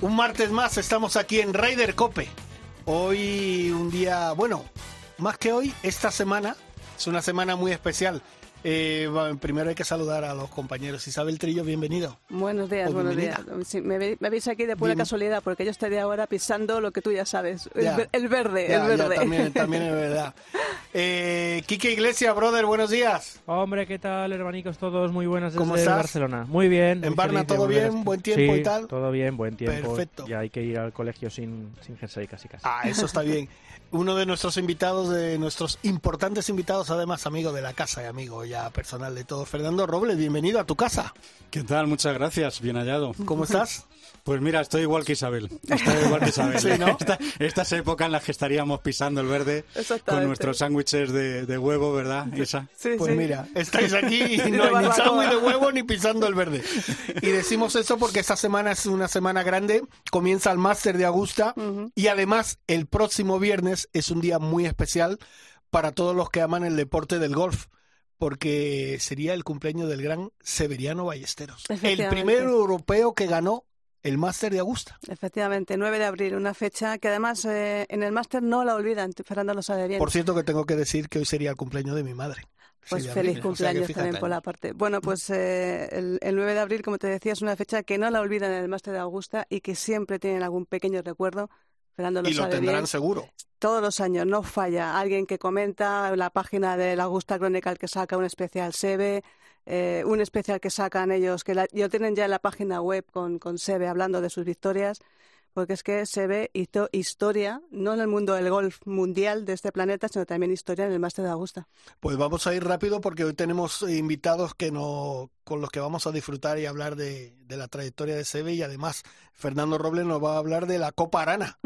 Un martes más estamos aquí en Ryder Cope. Hoy un día, bueno, más que hoy, esta semana es una semana muy especial. Eh, bueno, primero hay que saludar a los compañeros. Isabel Trillo, bienvenido. Buenos días, buenos días. Sí, me, me veis aquí de pura Bien. casualidad porque yo estaría ahora pisando lo que tú ya sabes, el, Ya. ver- el verde, Ya, el ya, verde. también, también es verdad. Eh, Quique Iglesias, brother, buenos días. Hombre, ¿qué tal, hermanicos todos? Muy buenas desde ¿Cómo estás? Barcelona. Muy bien. ¿En muy de todo bien? ¿Buen tiempo Sí, y tal? todo bien, buen tiempo. Perfecto. Ya hay que ir al colegio sin, sin jersey casi casi. Ah, eso está bien. Uno de nuestros invitados, de nuestros importantes invitados, además amigo de la casa y amigo ya personal de todos, Fernando Robles, bienvenido a tu casa. ¿Qué tal? Muchas gracias, bien hallado. ¿Cómo estás? Pues mira, estoy igual que Isabel. Estoy igual que Isabel. Sí, ¿no? Esta- estas épocas en las que estaríamos pisando el verde con nuestros sándwiches de, de huevo, ¿verdad, Isa? Sí, Pues sí. mira, estáis aquí y no hay ni sándwich de huevo ni pisando el verde. Y decimos eso porque esta semana es una semana grande, comienza el máster de Augusta y además el próximo viernes es un día muy especial para todos los que aman el deporte del golf. Porque sería el cumpleaños del gran Severiano Ballesteros. El primer europeo que ganó el máster de Augusta. Efectivamente, 9 de abril, una fecha que además eh, en el máster no la olvidan, Fernando lo sabe bien. Por cierto que tengo que decir que hoy sería el cumpleaños de mi madre. Pues Sí, feliz o sea cumpleaños también por la parte. Bueno, pues eh, el, el 9 de abril, como te decía, es una fecha que no la olvidan en el máster de Augusta y que siempre tienen algún pequeño recuerdo. Fernando lo Y lo tendrán bien. seguro. todos los años, no falla. Alguien que comenta la página de la Augusta Chronicle que saca un especial Sebe, eh, un especial que sacan ellos, que la, yo tienen ya en la página web con, con Sebe hablando de sus victorias, porque es que Sebe hizo historia, no en el mundo del golf mundial de este planeta, sino también historia en el Máster de Augusta. Pues vamos a ir rápido porque hoy tenemos invitados que no, con los que vamos a disfrutar y hablar de, de la trayectoria de Sebe y además Fernando Robles nos va a hablar de la Copa Arana,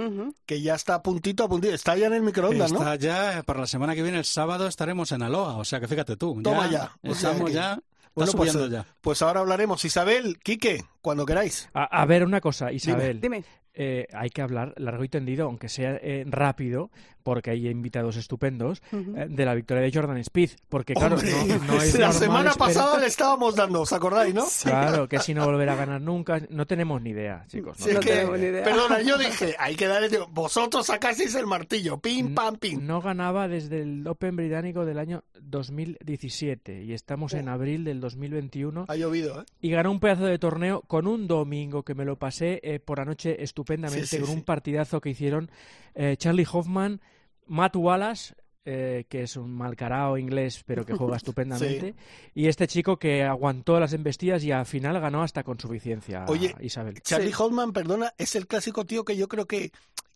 que ya está a puntito a puntito, está ya en el microondas, ¿no? Está ya, para la semana que viene, el sábado, estaremos en Aloha. O sea que fíjate tú. Toma ya, o sea Estamos que- ya. Bueno, pues, subiendo ya. pues ahora hablaremos. Isabel, Quique, cuando queráis. A, a ver, una cosa, Isabel. Dime. Eh, hay que hablar largo y tendido, aunque sea eh, rápido, porque hay invitados estupendos, eh, de la victoria de Jordan Speed. Porque, claro, no, no es la semana esperar- pasada le estábamos dando, ¿os acordáis, no? Claro, que si no volverá a ganar nunca, no tenemos ni idea, chicos. No que- tenemos ni idea. Perdona, yo dije, hay que darle, vosotros sacasteis el martillo, pim, pam, pim. No ganaba desde el Open británico del año 2017 y estamos en abril del 2021 Ha llovido, ¿eh? y ganó un pedazo de torneo con un domingo que me lo pasé eh, por anoche estupendamente Sí, sí, con sí. un partidazo que hicieron eh, Charlie Hoffman, Matt Wallace eh, que es un malcarao inglés pero que juega estupendamente y este chico que aguantó las embestidas y al final ganó hasta con suficiencia Oye, Isabel Charlie Sí. Holman, perdona, es el clásico tío que yo creo que,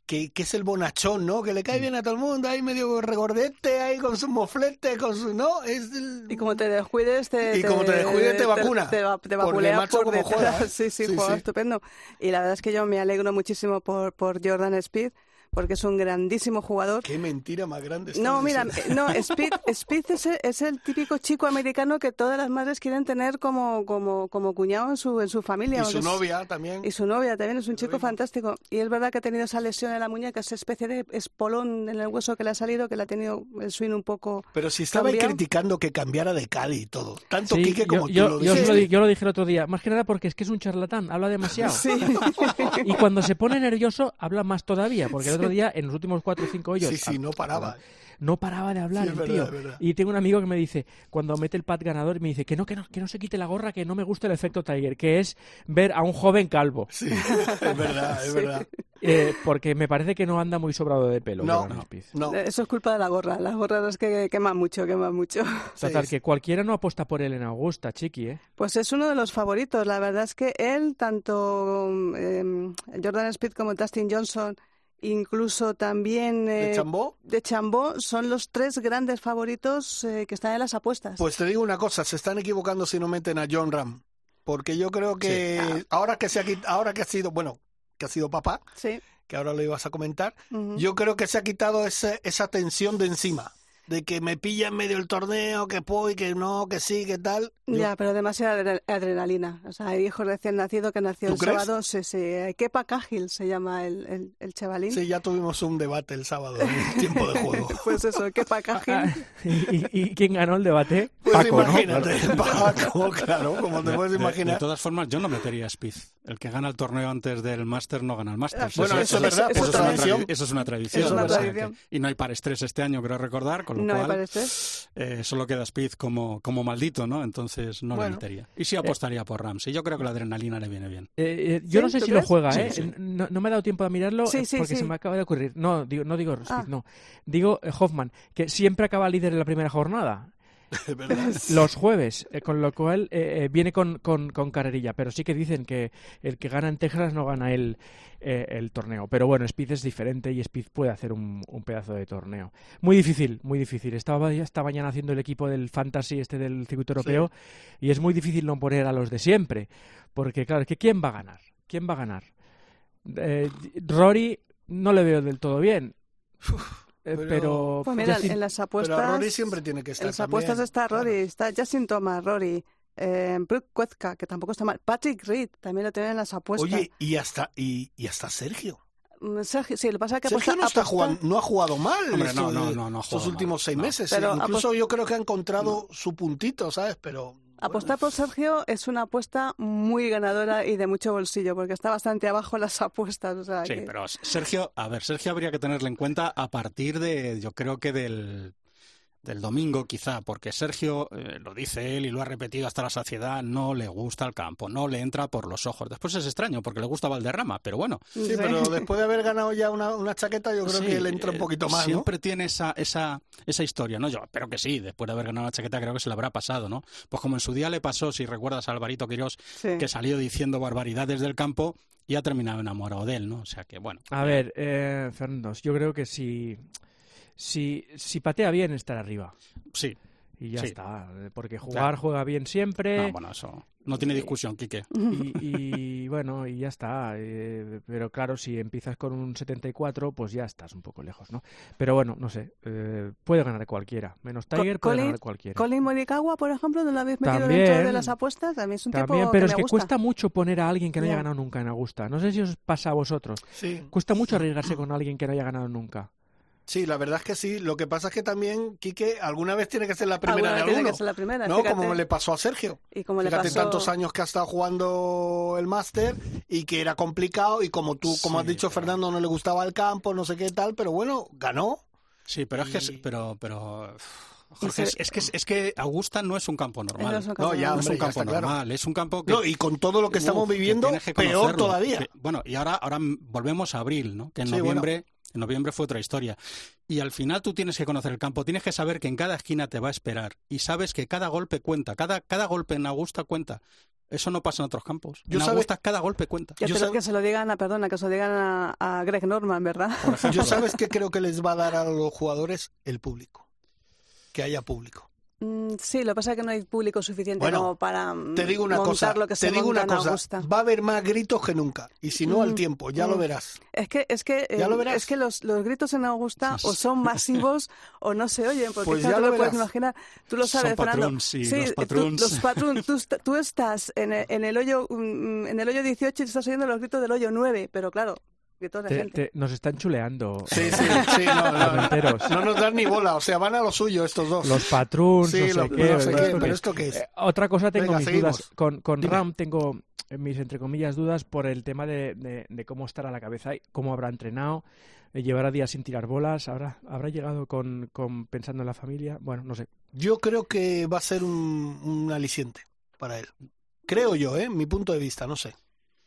que, que es el bonachón, ¿no? Que le cae bien a todo el mundo, ahí medio regordete, ahí con su moflete, con su... ¿No? Es el... Y como te descuides, te, Y como te descuides, te vacuna. Te, te por como juega, ¿eh? Sí, sí, Sí, juega sí. estupendo. Y la verdad es que yo me alegro muchísimo por, por Jordan Speed, porque es un grandísimo jugador. Qué mentira más grande. No, mira, diciendo. no, Speed, Speed es, el, es el típico chico americano que todas las madres quieren tener como, como, como cuñado en su, en su familia. Y su es- novia también. Y su novia también es un chico fantástico. Y es verdad que ha tenido esa lesión en la muñeca, esa especie de espolón en el hueso que le ha salido, que le ha tenido el swing un poco Pero si estaba cambiado. criticando que cambiara de Cali y todo. Tanto Sí, Quique como yo, tú lo yo- yo dices. os lo yo lo dije el otro día, más que nada porque es que es un charlatán, habla demasiado. Sí. Y cuando se pone nervioso, habla más todavía, porque el otro día, en los últimos cuatro o cinco hoyos, Sí, sí, no paraba. no paraba de hablar Sí, el verdad, tío. Y tengo un amigo que me dice, cuando mete el pat ganador, me dice que no, que no, que no se quite la gorra, que no me gusta el efecto Tiger, que es ver a un joven calvo. Sí, es verdad, es verdad. Eh, porque me parece que no anda muy sobrado de pelo. No, Jordan Spieth. no. Eso es culpa de la gorra. Las gorras es que queman mucho, queman mucho. Total, Sí, que cualquiera no apuesta por él en Augusta, chiqui, ¿eh? Pues es uno de los favoritos. La verdad es que él, tanto eh, Jordan Speed como Dustin Johnson, incluso también ¿De eh, Chambó? de Chambó, son los tres grandes favoritos eh, que están en las apuestas. Pues te digo una cosa, se están equivocando si no meten a John Ram. Porque yo creo que ahora que se ha ahora que ha sido, bueno, que ha sido papá, Sí. que ahora lo ibas a comentar, yo creo que se ha quitado ese- esa tensión de encima, de que me pilla en medio del torneo, que puedo y que no, que sí, que tal. Yo- Ya, pero demasiada adre- adrenalina. O sea, hay hijos recién nacido que nació ¿Tú el crees? sábado. Sí, sí. Kepa Cahill se llama el, el, el chavalín. Sí, ya tuvimos un debate el sábado en el tiempo de juego. Pues eso, Kepa Cahill. ¿Y, y- y quién ganó el debate? Pues Paco, ¿no? imagínate, Paco, claro, como te puedes De- de, imaginar. todas formas, yo no metería a. El que gana el torneo antes del Máster no gana el Máster. Bueno, eso es verdad, por es una tradición. tradi- eso es una tradición. Es una o sea tradición. que- y no hay para estrés este año, creo recordar, con lo No me cual parece. eh, solo queda Spieth como, como maldito, ¿no? Entonces no Bueno. lo metería. Y sí apostaría por Ramsey. Yo creo que la adrenalina le viene bien. Eh, eh, yo ¿Sí? no sé ¿Tú si lo juega, Sí, ¿eh? sí. No, no me ha dado tiempo de mirarlo Sí, eh, sí, porque sí. se me acaba de ocurrir. No, digo, no digo Spieth, Ah. no. Digo eh, Hoffman, que siempre acaba líder en la primera jornada. Los jueves, eh, con lo cual eh, eh, viene con, con, con carrerilla. Pero sí que dicen que el que gana en Texas no gana el, eh, el torneo. Pero bueno, Speed es diferente y Speed puede hacer un, un pedazo de torneo. Muy difícil, muy difícil. Estaba ya esta mañana haciendo el equipo del Fantasy, este del circuito europeo, y es muy difícil no poner a los de siempre. Porque, claro, es que ¿quién va a ganar? ¿Quién va a ganar? Rory no le veo del todo bien. Eh, pero- pero, Pues mira, Justin- en las apuestas. Pero Rory siempre tiene que estar En las apuestas también, está claro. Rory, está Justin Thomas, Rory, eh, Brooke Koepka, que tampoco está mal. Patrick Reed también lo tienen en las apuestas. Oye, y hasta, y, y hasta Sergio. Mm, Sergio, sí, lo que pasa es que Sergio apuesta- no, está apuesta- jugando, no ha jugado mal Hombre, estos, no, no, no, no ha estos últimos mal, seis no. meses. Pero. Incluso yo creo que ha encontrado su puntito, ¿sabes? Pero Apostar por Sergio es una apuesta muy ganadora y de mucho bolsillo, porque está bastante abajo las apuestas. O sea, Sí, que- pero Sergio, a ver, Sergio habría que tenerle en cuenta a partir de, yo creo que del, del domingo quizá, porque Sergio, eh, lo dice él y lo ha repetido hasta la saciedad, no le gusta el campo, no le entra por los ojos. Después es extraño porque le gusta Valderrama, pero bueno. Sí, Sí. pero después de haber ganado ya una, una chaqueta, yo creo Sí, que le entra un eh, poquito más, ¿no? Siempre tiene esa, esa, esa historia, ¿no? Yo espero que sí, después de haber ganado la chaqueta creo que se le habrá pasado, ¿no? Pues como en su día le pasó, si recuerdas a Alvarito Quirós, sí. que salió diciendo barbaridades del campo y ha terminado enamorado de él, ¿no? O sea que, bueno. A ver, eh, Fernando, yo creo que si, si, si patea bien, estará arriba. Sí. Y ya Sí. está. eh, Porque jugar juega bien siempre. No, bueno, eso no tiene discusión, Quique. y, y, bueno, y ya está. eh, pero claro, si empiezas con un 74, pues ya estás un poco lejos, ¿no? Pero bueno, no sé. eh, puede ganar cualquiera. Menos Co- Tiger, puede Colin- ganar cualquiera. Colin Morikawa, por ejemplo, ¿no lo habéis metido También. dentro de las apuestas? Mí es un También, tipo pero que es me que gusta. cuesta mucho poner a alguien que no haya Ya. ganado nunca en Augusta. No sé si os pasa a vosotros. Sí. Cuesta mucho arriesgarse con alguien que no haya ganado nunca. Sí, la verdad es que sí. Lo que pasa es que también, Quique, alguna vez tiene que ser la primera Alguna de vez tiene alguno. que ser la primera, ¿no? fíjate. Como le pasó a Sergio. Y como le Fíjate pasó... tantos años que ha estado jugando el máster y que era complicado y como tú, como Sí, has dicho, pero- Fernando, no le gustaba el campo, no sé qué tal, pero bueno, ganó. Sí, pero es que, es- Y- pero, pero, Y Jorge, se- es, es que es que Augusta no es un campo No normal. es un No, campo ya, No es un campo claro. normal, es un campo que No, y con todo lo que estamos Uf, que viviendo, tienes que peor todavía. Que- bueno, y ahora, ahora volvemos a abril, ¿no? Que en Sí, noviembre, en noviembre fue otra historia. Y al final tú tienes que conocer el campo, tienes que saber que en cada esquina te va a esperar y sabes que cada golpe cuenta, cada, cada golpe en Augusta cuenta. Eso no pasa en otros campos. Yo en sabe- Augusta cada golpe cuenta. Que, Yo que se lo digan a, perdona, que se lo digan a, a Greg Norman, ¿verdad? Yo sabes que creo que les va a dar a los jugadores el público. Que haya público. Mm, sí, lo que pasa es que no hay público suficiente Bueno, como para mm, Te digo una montar cosa, lo que te se digo una en cosa, Augusta. va a haber más gritos que nunca. Y si no al Mm, tiempo, ya lo mm. verás. Es que, es que, Ya eh, lo verás. es que los, los gritos en Augusta o son masivos o no se oyen, porque Pues claro, ya tú lo lo puedes imaginar. Tú lo sabes, Fernando. patrons, sí, los tú- patrons. los. Tú, est- tú estás en el, en el hoyo mm, en el hoyo 18 y te estás oyendo los gritos del hoyo 9, pero claro, gritos de Te- gente. te- nos están chuleando. Sí, sí, sí, no, no, Armenteros. no nos dan ni bola, o sea, van a lo suyo estos dos. Los patruns, Sí, no sé lo- qué. no sé qué, Esto pero que- ¿esto qué es? Eh, otra cosa tengo Venga, mis seguimos. dudas. Con, con Dime. Ram tengo mis, entre comillas, dudas por el tema de, de- de cómo estará la cabeza, y cómo habrá entrenado, eh, llevará días sin tirar bolas, habrá, habrá llegado con, con pensando en la familia. Bueno, no sé. Yo creo que va a ser un, un aliciente para él. Creo yo, ¿eh? Mi punto de vista, no sé.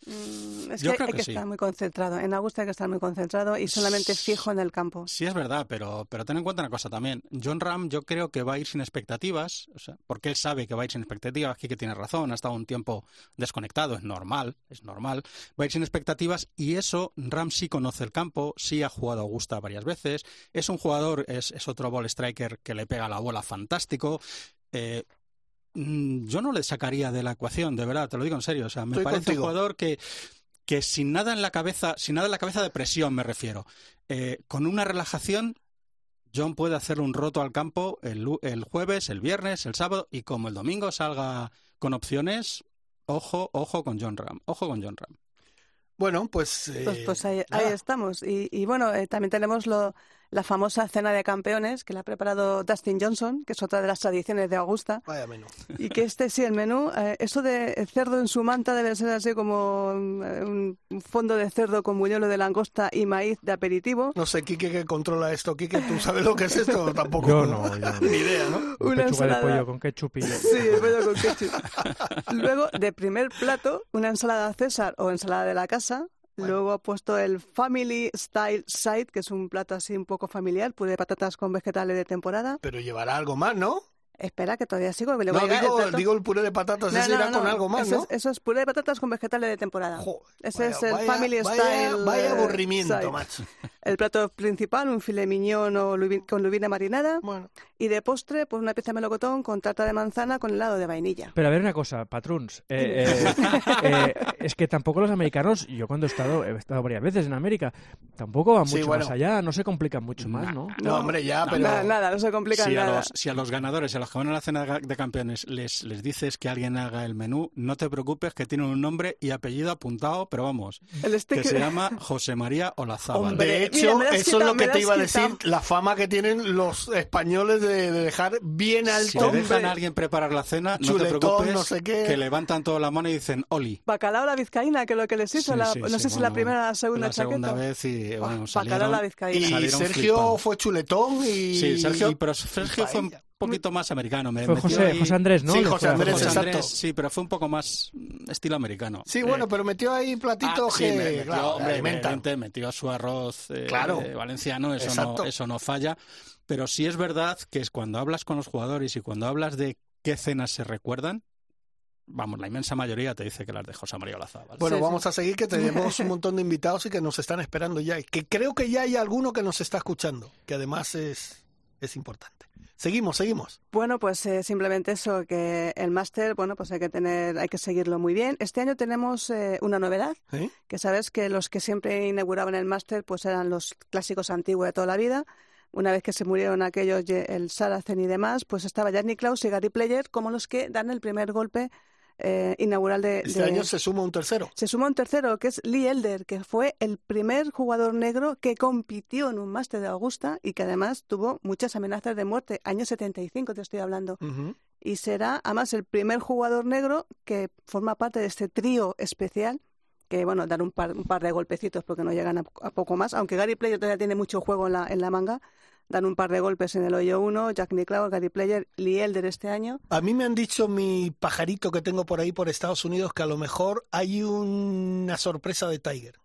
Mm, es Yo que creo hay que que sí. estar muy concentrado. En Augusta hay que estar muy concentrado y solamente fijo en el campo. Sí, es verdad, pero, pero ten en cuenta una cosa también. John Ram yo creo que va a ir sin expectativas, o sea, porque él sabe que va a ir sin expectativas, aquí que tiene razón, ha estado un tiempo desconectado, es normal, es normal. Va a ir sin expectativas y eso, Ram sí conoce el campo, sí ha jugado a Augusta varias veces, es un jugador, es, es otro ball striker que le pega la bola fantástico. Eh, yo no le sacaría de la ecuación, de verdad, te lo digo en serio. O sea, me Estoy parece contigo. un jugador que que sin nada en la cabeza, sin nada en la cabeza de presión me refiero, eh, con una relajación, John puede hacer un roto al campo el, el jueves, el viernes, el sábado y como el domingo salga con opciones, ojo, ojo con John Ram, ojo con John Ram. Bueno, pues... Pues, eh, pues ahí, nada. ahí estamos. Y, y bueno, eh, también tenemos lo, la famosa cena de campeones que la ha preparado Dustin Johnson, que es otra de las tradiciones de Augusta. Vaya menú. Y que este sí, el menú, eh, eso de cerdo en su manta debe ser así como eh, un fondo de cerdo con buñuelo de langosta y maíz de aperitivo. No sé, Quique, que controla esto. Quique, ¿tú sabes lo que es esto? Tampoco. Yo no, yo no. Ni idea, ¿no? Una Pechuga de ensalada. pollo con ketchup y... Sí, el pollo con ketchup. Luego, de primer plato, una ensalada César o ensalada de la casa. Luego ha puesto el Family Style Side, que es un plato así un poco familiar, puré de patatas con vegetales de temporada. Pero llevará algo más, ¿no? Espera, que todavía sigo. me le No, voy a llegar el digo, digo el puré de patatas, No, ese no, irá con no, algo más, eso ¿no? Es, eso es puré de patatas con vegetales de temporada. Joder, Ese vaya- es el vaya- Family vaya- Style. Vaya eh, aburrimiento, side. macho. El plato principal, un filet o lubi- con lubina marinada. Bueno, Y de postre, pues una pieza de melocotón con tarta de manzana con helado de vainilla. Pero a ver una cosa, Patruns. eh, eh, eh, es que tampoco los americanos, yo cuando he estado, he estado varias veces en América, tampoco van Sí, mucho bueno. más allá, no se complican mucho más, ¿no? no, hombre, ya, no, pero... Nada, nada, no se complica Si a, nada. los, si a los ganadores, a los que van a la cena de campeones, les, les dices que alguien haga el menú, no te preocupes que tienen un nombre y apellido apuntado, pero vamos, El que se llama José María Olazábal. Hombre, De hecho, eso es lo que te iba a decir, la fama que tienen los españoles de, de dejar bien Si alto. te dejan a alguien preparar la cena, no Chuletón, te preocupes, no sé qué. que levantan toda la mano y dicen Oli. Bacalao la vizcaína, que es lo que les hizo, Sí, la- sí, no sí, sé si la bueno, primera o la segunda la chaqueta. segunda vez y bueno, Bacalao la vizcaína. Y Sergio flipando. fue chuletón y... Sí, Sergio, y- pero Sergio fue. Poquito más americano. Me Fue José, ahí- José Andrés, ¿no? Sí, José Andrés, José exacto. Andrés, sí, pero fue un poco más mm, estilo americano. Sí, Eh, bueno, pero metió ahí platitos Ah, sí, que... me metió, claro, hombre, metió su arroz eh, Claro. eh, valenciano, eso Exacto. no, eso no falla. Pero sí es verdad que es cuando hablas con los jugadores y cuando hablas de qué cenas se recuerdan, vamos, la inmensa mayoría te dice que las de José María Olazábal. Bueno, Sí, sí. vamos a seguir, que tenemos un montón de invitados y que nos están esperando ya. Y que creo que ya hay alguno que nos está escuchando, que además es, es importante. Seguimos, seguimos. Bueno, pues eh, simplemente eso, que el máster, bueno, pues hay que tener, hay que seguirlo muy bien. Este año tenemos eh, una novedad, que sabes que los que siempre inauguraban el máster, pues eran los clásicos antiguos de toda la vida. Una vez que se murieron aquellos, el Saracen y demás, pues estaba Jack Nicklaus y Gary Player como los que dan el primer golpe eh, inaugural de, Este de- año se suma un tercero. Se suma un tercero, que es Lee Elder, que fue el primer jugador negro que compitió en un máster de Augusta y que además tuvo muchas amenazas de muerte. Año 75 te estoy hablando. Y será además el primer jugador negro que forma parte de este trío especial que, bueno, dar un par, un par de golpecitos porque no llegan a, a poco más. Aunque Gary Player todavía tiene mucho juego en la, en la manga, dan un par de golpes en el hoyo 1, Jack Nicklaus, Gary Player, Lee Elder este año. A mí me han dicho mi pajarito que tengo por ahí por Estados Unidos que a lo mejor hay una sorpresa de Tiger.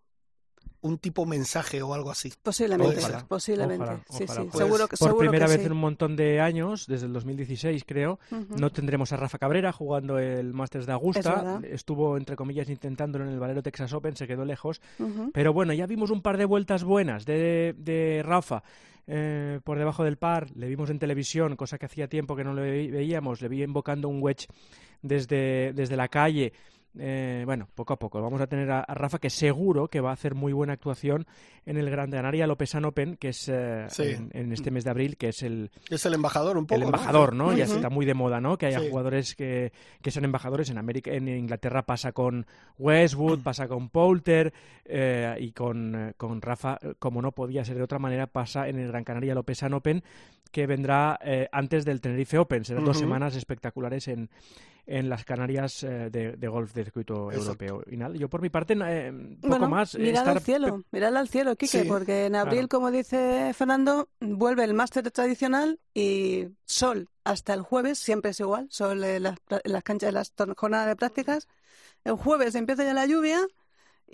Un tipo mensaje o algo así. Posiblemente, Ojalá, posiblemente. ojalá, sí, ojalá. sí, Pues, seguro que Por seguro primera que vez sí. en un montón de años, desde el 2016 creo, Ujú. no tendremos a Rafa Cabrera jugando el Masters de Augusta. Estuvo, entre comillas, intentándolo en el Valero Texas Open, se quedó lejos. Pero bueno, ya vimos un par de vueltas buenas de, de Rafa eh, por debajo del par. Le vimos en televisión, cosa que hacía tiempo que no le ve- veíamos. Le vi invocando un wedge desde, desde la calle. Eh, bueno, poco a poco. Vamos a tener a, a Rafa que seguro que va a hacer muy buena actuación en el Gran Canaria Lopesan Open, que es eh, Sí. en, en este mes de abril, que es el, Es el embajador un poco. el ¿no? embajador, ¿no? Ya está muy de moda, ¿no? Que haya Sí. jugadores que, que sean embajadores en América, en Inglaterra pasa con Westwood, pasa con Poulter eh, y con, eh, con Rafa, eh, como no podía ser de otra manera, pasa en el Gran Canaria Lopesan Open, que vendrá antes del Tenerife Open. Serán dos semanas espectaculares en, en las Canarias eh, de, de golf de circuito Exacto. europeo. Y nada, yo por mi parte, eh, poco Bueno, más. eh, mirad estar al cielo, mirad al cielo, Quique, Sí, porque en abril, claro. como dice Fernando, vuelve el máster tradicional y sol hasta el jueves, siempre es igual, sol en las, en las canchas, en las jornadas de prácticas. El jueves empieza ya la lluvia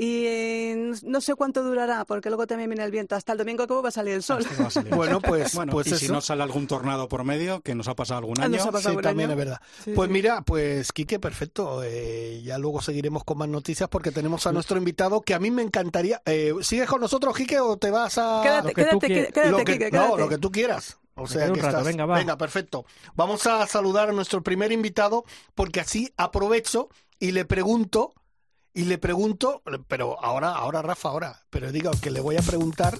y eh, no sé cuánto durará, porque luego también viene el viento. Hasta el domingo que va a salir el sol. Salir. Bueno, pues, Bueno, pues y eso. si no sale algún tornado por medio, que nos ha pasado algún Ah, nos año, ha pasado Sí, también año. es verdad. Sí, Pues sí. mira, pues Quique, perfecto. Eh, ya luego seguiremos con más noticias porque tenemos a nuestro invitado que a mí me encantaría. Eh, ¿Sigues con nosotros, Quique, o te vas a...? Quédate, lo que tú quédate, lo que, Quique, no, lo que tú quieras. O sea, que rato, estás- venga, va. perfecto. Vamos a saludar a nuestro primer invitado porque así aprovecho y le pregunto y le pregunto, pero ahora, ahora Rafa, ahora, pero digo que le voy a preguntar,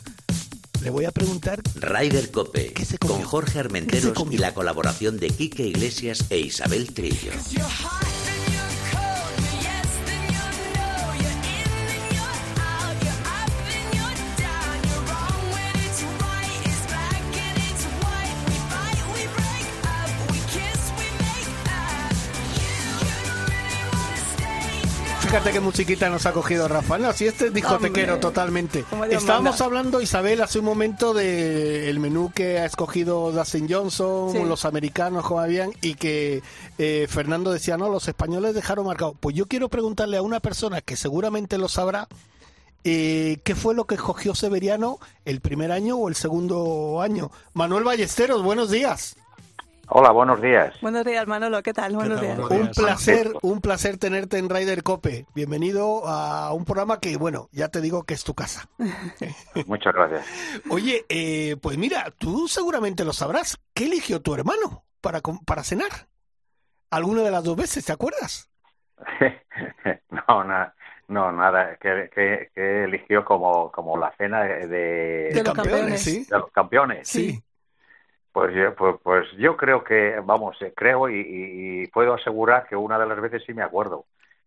le voy a preguntar. Ryder Cope, ¿Qué se con? Jorge ¿Qué se Armenteros y la colaboración de Quique Iglesias e Isabel Trillo. Fíjate qué musiquita nos ha cogido Rafa. No, si este es discotequero Hombre, totalmente. Estábamos manda. hablando, Isabel, hace un momento del menú que ha escogido Dustin Johnson, Sí. los americanos como habían, y que eh, Fernando decía, no, los españoles dejaron marcado. Pues yo quiero preguntarle a una persona que seguramente lo sabrá, eh, ¿qué fue lo que escogió Severiano el primer año o el segundo año? Manuel Ballesteros, buenos días. Hola, buenos días. Buenos días, Manolo, ¿qué tal? Buenos tal, días. Un placer, un placer tenerte en Ryder Cope. Bienvenido a un programa que, bueno, ya te digo que es tu casa. Muchas gracias. Oye, eh, pues mira, tú seguramente lo sabrás. ¿Qué eligió tu hermano para, para cenar? ¿Alguna de las dos veces, te acuerdas? no, na- no, nada, que, que, que eligió como, como la cena de, de- De los campeones. sí. de los campeones. Sí. Pues, yo- pues, pues yo creo que, vamos, eh, creo y, y- y puedo asegurar que una de las veces sí me acuerdo,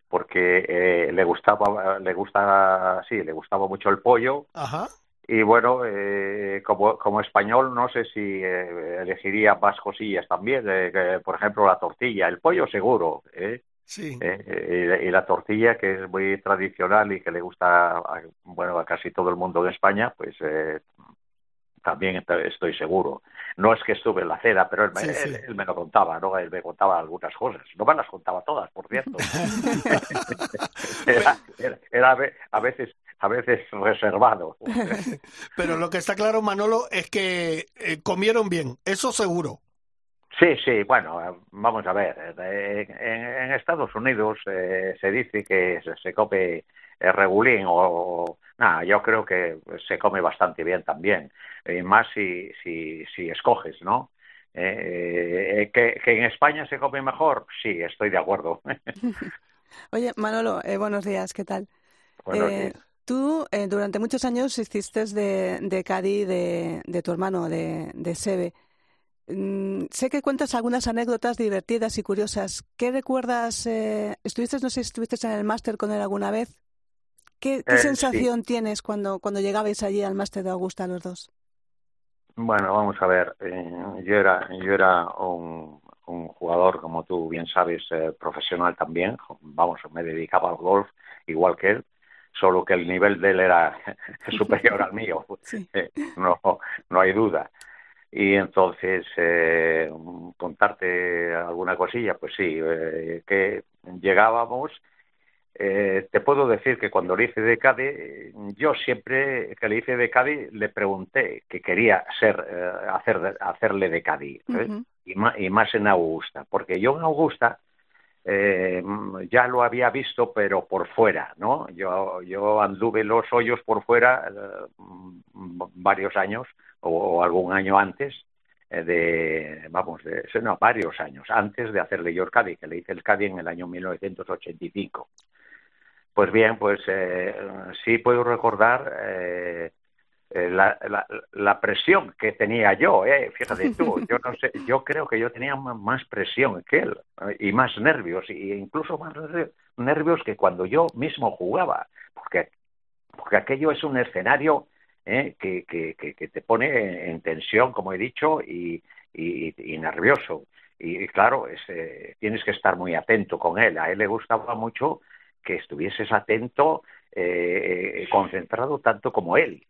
porque eh, le gustaba, le gusta, sí, le gustaba mucho el pollo Ajá. y bueno, eh, como, como español no sé si eh, elegiría más cosillas también, eh, por ejemplo la tortilla, el pollo seguro, ¿eh? Sí. Eh, y, y la tortilla, que es muy tradicional y que le gusta a, bueno, a casi todo el mundo en España, pues eh, también est- estoy seguro. No es que estuve en la cena, pero él me, Sí, sí. Él, me lo contaba, ¿no? Él me contaba algunas cosas. No me las contaba todas, por cierto. era, era- a veces a veces reservado. Pero lo que está claro, Manolo, es que eh, comieron bien, eso seguro. Sí, sí, bueno, eh, vamos a ver. eh, En, en Estados Unidos eh, se dice que se, se come eh, regulín o, nada, yo creo que se come bastante bien también, y más si, si, si escoges, ¿no? Eh, eh, que, que en España se come mejor, sí, estoy de acuerdo. Oye, Manolo, eh, buenos días, ¿qué tal? Buenos Eh, días. tú eh, durante muchos años hiciste de, de Cadi de, de tu hermano, de, de Sebe. Mm, sé que cuentas algunas anécdotas divertidas y curiosas. ¿Qué recuerdas? eh, ¿Estuviste, no sé si estuviste en el máster con él alguna vez? ¿Qué, qué Eh, sí. sensación tienes cuando, cuando llegabais allí al máster de Augusta los dos? Bueno, vamos a ver. eh, yo era, yo era un, un jugador, como tú bien sabes, eh, profesional también. Vamos, me dedicaba al golf igual que él, solo que el nivel de él era superior al mío. Sí. Eh, no, no hay duda. Y entonces, eh, contarte alguna cosilla, pues sí, eh, que llegábamos. Eh, te puedo decir que cuando le hice de Cádiz, yo siempre que le hice de Cádiz le pregunté que quería ser, eh, hacer, hacerle de Cádiz. Ujú. y, más, y más en Augusta, porque yo en Augusta eh, ya lo había visto, pero por fuera, ¿no? Yo, yo anduve los hoyos por fuera varios años o, algún año antes eh, de, vamos, de, no, varios años antes de hacerle yo el Cádiz, que le hice el Cádiz en el año 1985. Pues bien, pues eh, sí puedo recordar eh, eh, la, la, la presión que tenía yo, eh, fíjate tú, yo no sé, yo creo que yo tenía más presión que él y más nervios, e incluso más nerv- nervios que cuando yo mismo jugaba, porque, porque aquello es un escenario eh, que, que, que, te pone en tensión, como he dicho, y, y, y nervioso. Y, y claro, es, eh, tienes que estar muy atento con él. A él le gustaba mucho que estuvieses atento, eh, concentrado tanto como él.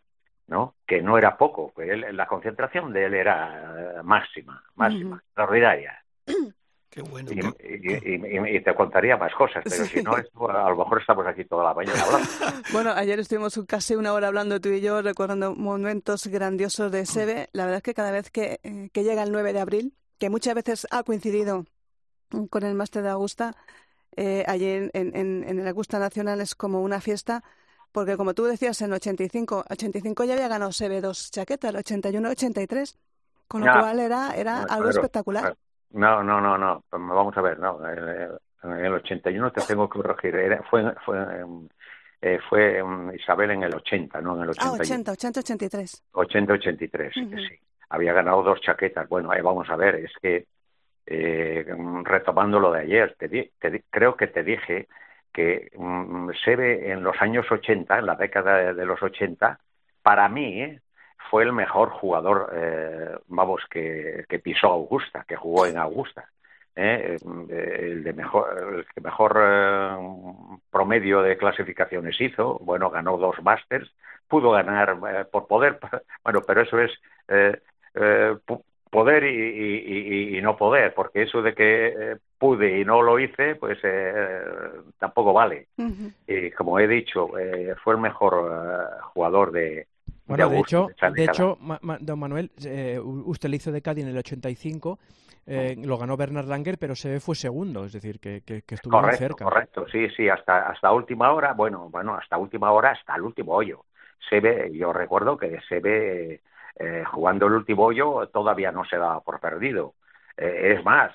¿no? que no era poco, que él- la concentración de él era eh, máxima, máxima, extraordinaria. Qué bueno. Y, qué- y- y- y- y te contaría más cosas, pero Sí. si no, a lo mejor estamos aquí toda la mañana hablando. Bueno, ayer estuvimos casi una hora hablando tú y yo, recordando momentos grandiosos de Sebe. La verdad es que cada vez que, eh, que llega el 9 de abril, que muchas veces ha coincidido con el máster de Augusta, eh, allí en, en, en el Augusta Nacional es como una fiesta, porque como tú decías, en 85, 85 ya había ganado Sebe dos chaquetas, el 81-83, con lo cual era, era algo claro, espectacular. claro. No, no, no, no. Vamos a ver, no. Eh, en el 81 te tengo que corregir, era, fue, fue, eh, fue Isabel en el 80, no en el 81. Ah, 80, 80, 83. 80, 83, sí. Había ganado dos chaquetas. Bueno, ahí vamos a ver, es que eh, retomando lo de ayer, te, creo que te dije que mm, se ve en los años 80, en la década de, los 80, para mí ¿eh? Fue el mejor jugador, eh, vamos, que, que, pisó Augusta, que jugó en Augusta. ¿eh? el de mejor, el que mejor eh, promedio de clasificaciones hizo, bueno, ganó dos Masters, pudo ganar eh, por poder, bueno, pero eso es poder y, no poder, porque eso de que pude y no lo hice, pues tampoco vale. Y como he dicho, fue el mejor jugador de, bueno, de, hecho, de hecho, don Manuel, usted le hizo de Cádiz en el 85 eh, lo ganó Bernard Langer, pero se fue segundo, es decir, que, que, estuvo muy cerca. Correcto, sí, sí, hasta, hasta última hora, bueno, bueno, hasta última hora, hasta el último hoyo. Se ve, yo recuerdo que se ve eh, jugando el último hoyo, todavía no se daba por perdido. Eh, es más,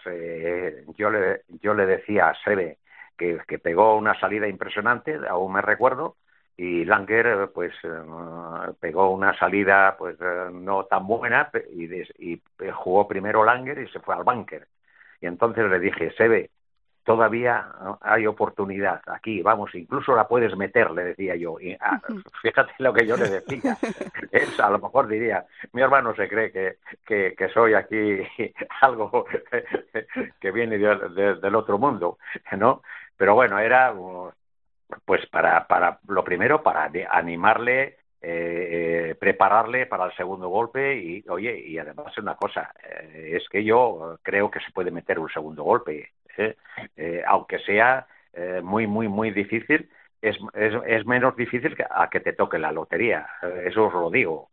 yo, le, yo le decía a Sebe que, que pegó una salida impresionante, aún me recuerdo, y Langer pues eh, pegó una salida pues eh, no tan buena y, y, jugó primero Langer y se fue al bunker y entonces le dije Sebe todavía hay oportunidad aquí vamos incluso la puedes meter le decía yo. Y, ah, fíjate lo que yo le decía. Él a lo mejor diría mi hermano se cree que, que, que soy aquí algo que viene del otro mundo no pero bueno era pues para, para lo primero, para animarle, eh, prepararle para el segundo golpe y, oye, y además una cosa, eh, es que yo creo que se puede meter un segundo golpe, ¿eh? aunque sea muy, muy, muy difícil, es, es, es, menos difícil que a que te toque la lotería, eso os lo digo.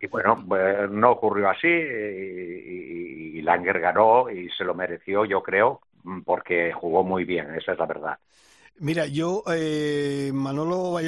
Y bueno, pues, no ocurrió así y, y Langer ganó y se lo mereció, yo creo, porque jugó muy bien, esa es la verdad. Mira, yo, eh, Manolo,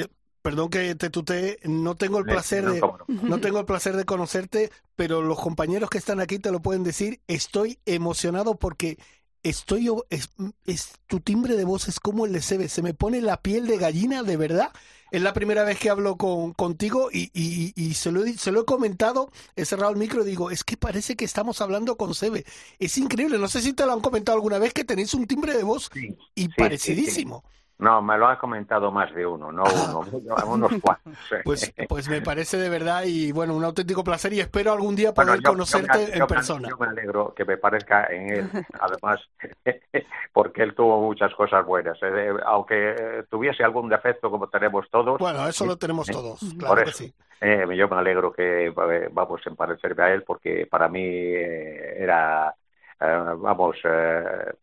perdón que te tutee, no tengo el placer de, no tengo el placer de conocerte, pero los compañeros que están aquí te lo pueden decir. Estoy emocionado porque estoy, es, es tu timbre de voz es como el de Sebe, se me pone la piel de gallina, de verdad. Es la primera vez que hablo con, contigo y, y, y se, lo he, se lo he comentado, he cerrado el micro y digo, es que parece que estamos hablando con Sebe. Es increíble, no sé si te lo han comentado alguna vez que tenéis un timbre de voz y parecidísimo. No, me lo ha comentado más de uno, no uno, unos cuantos. Pues, pues me parece de verdad y bueno, un auténtico placer y espero algún día poder conocerte en persona. Yo me alegro que me parezca en él, además, porque él tuvo muchas cosas buenas. ¿eh? Aunque tuviese algún defecto como tenemos todos. Bueno, eso lo tenemos todos, claro que sí. Eh, yo me alegro que vamos a parecerme a él porque para mí eh, era eh, vamos, eh,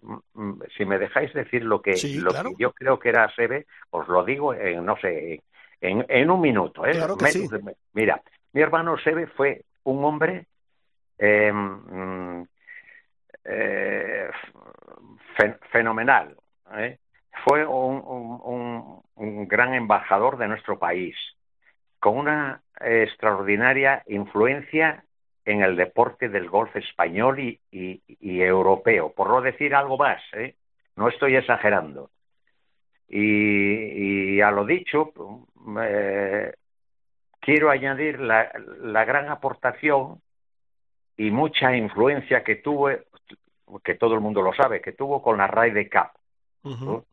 si me dejáis decir lo que, lo que yo creo que era Sebe, os lo digo en, no sé, en, en un minuto. ¿eh? Mira, mi hermano Sebe fue un hombre eh, fenomenal. Fue un, un, un gran embajador de nuestro país, con una extraordinaria influencia en el deporte del golf español y, y, europeo, por no decir algo más, ¿eh? no estoy exagerando. Y, a lo dicho, eh, quiero añadir la, la, gran aportación y mucha influencia que tuvo, que todo el mundo lo sabe, que tuvo con la Ryder Cup.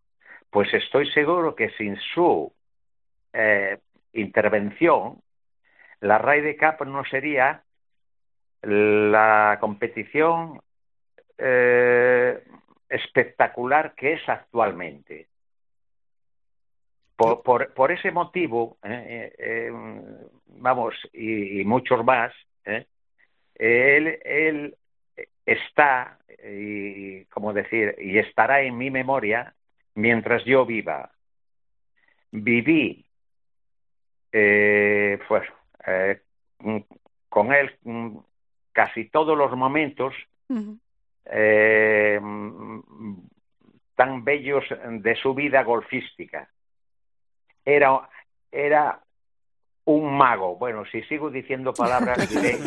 Pues estoy seguro que sin su eh, intervención, la Ryder Cup no sería la competición eh, espectacular que es actualmente. Por, por, ese motivo, eh, eh, vamos, y, muchos más, él, él, está, y, como decir, y estará en mi memoria mientras yo viva. Viví, pues, con él casi todos los momentos eh, tan bellos de su vida golfística. Era, era un mago. Bueno, si sigo diciendo palabras, diré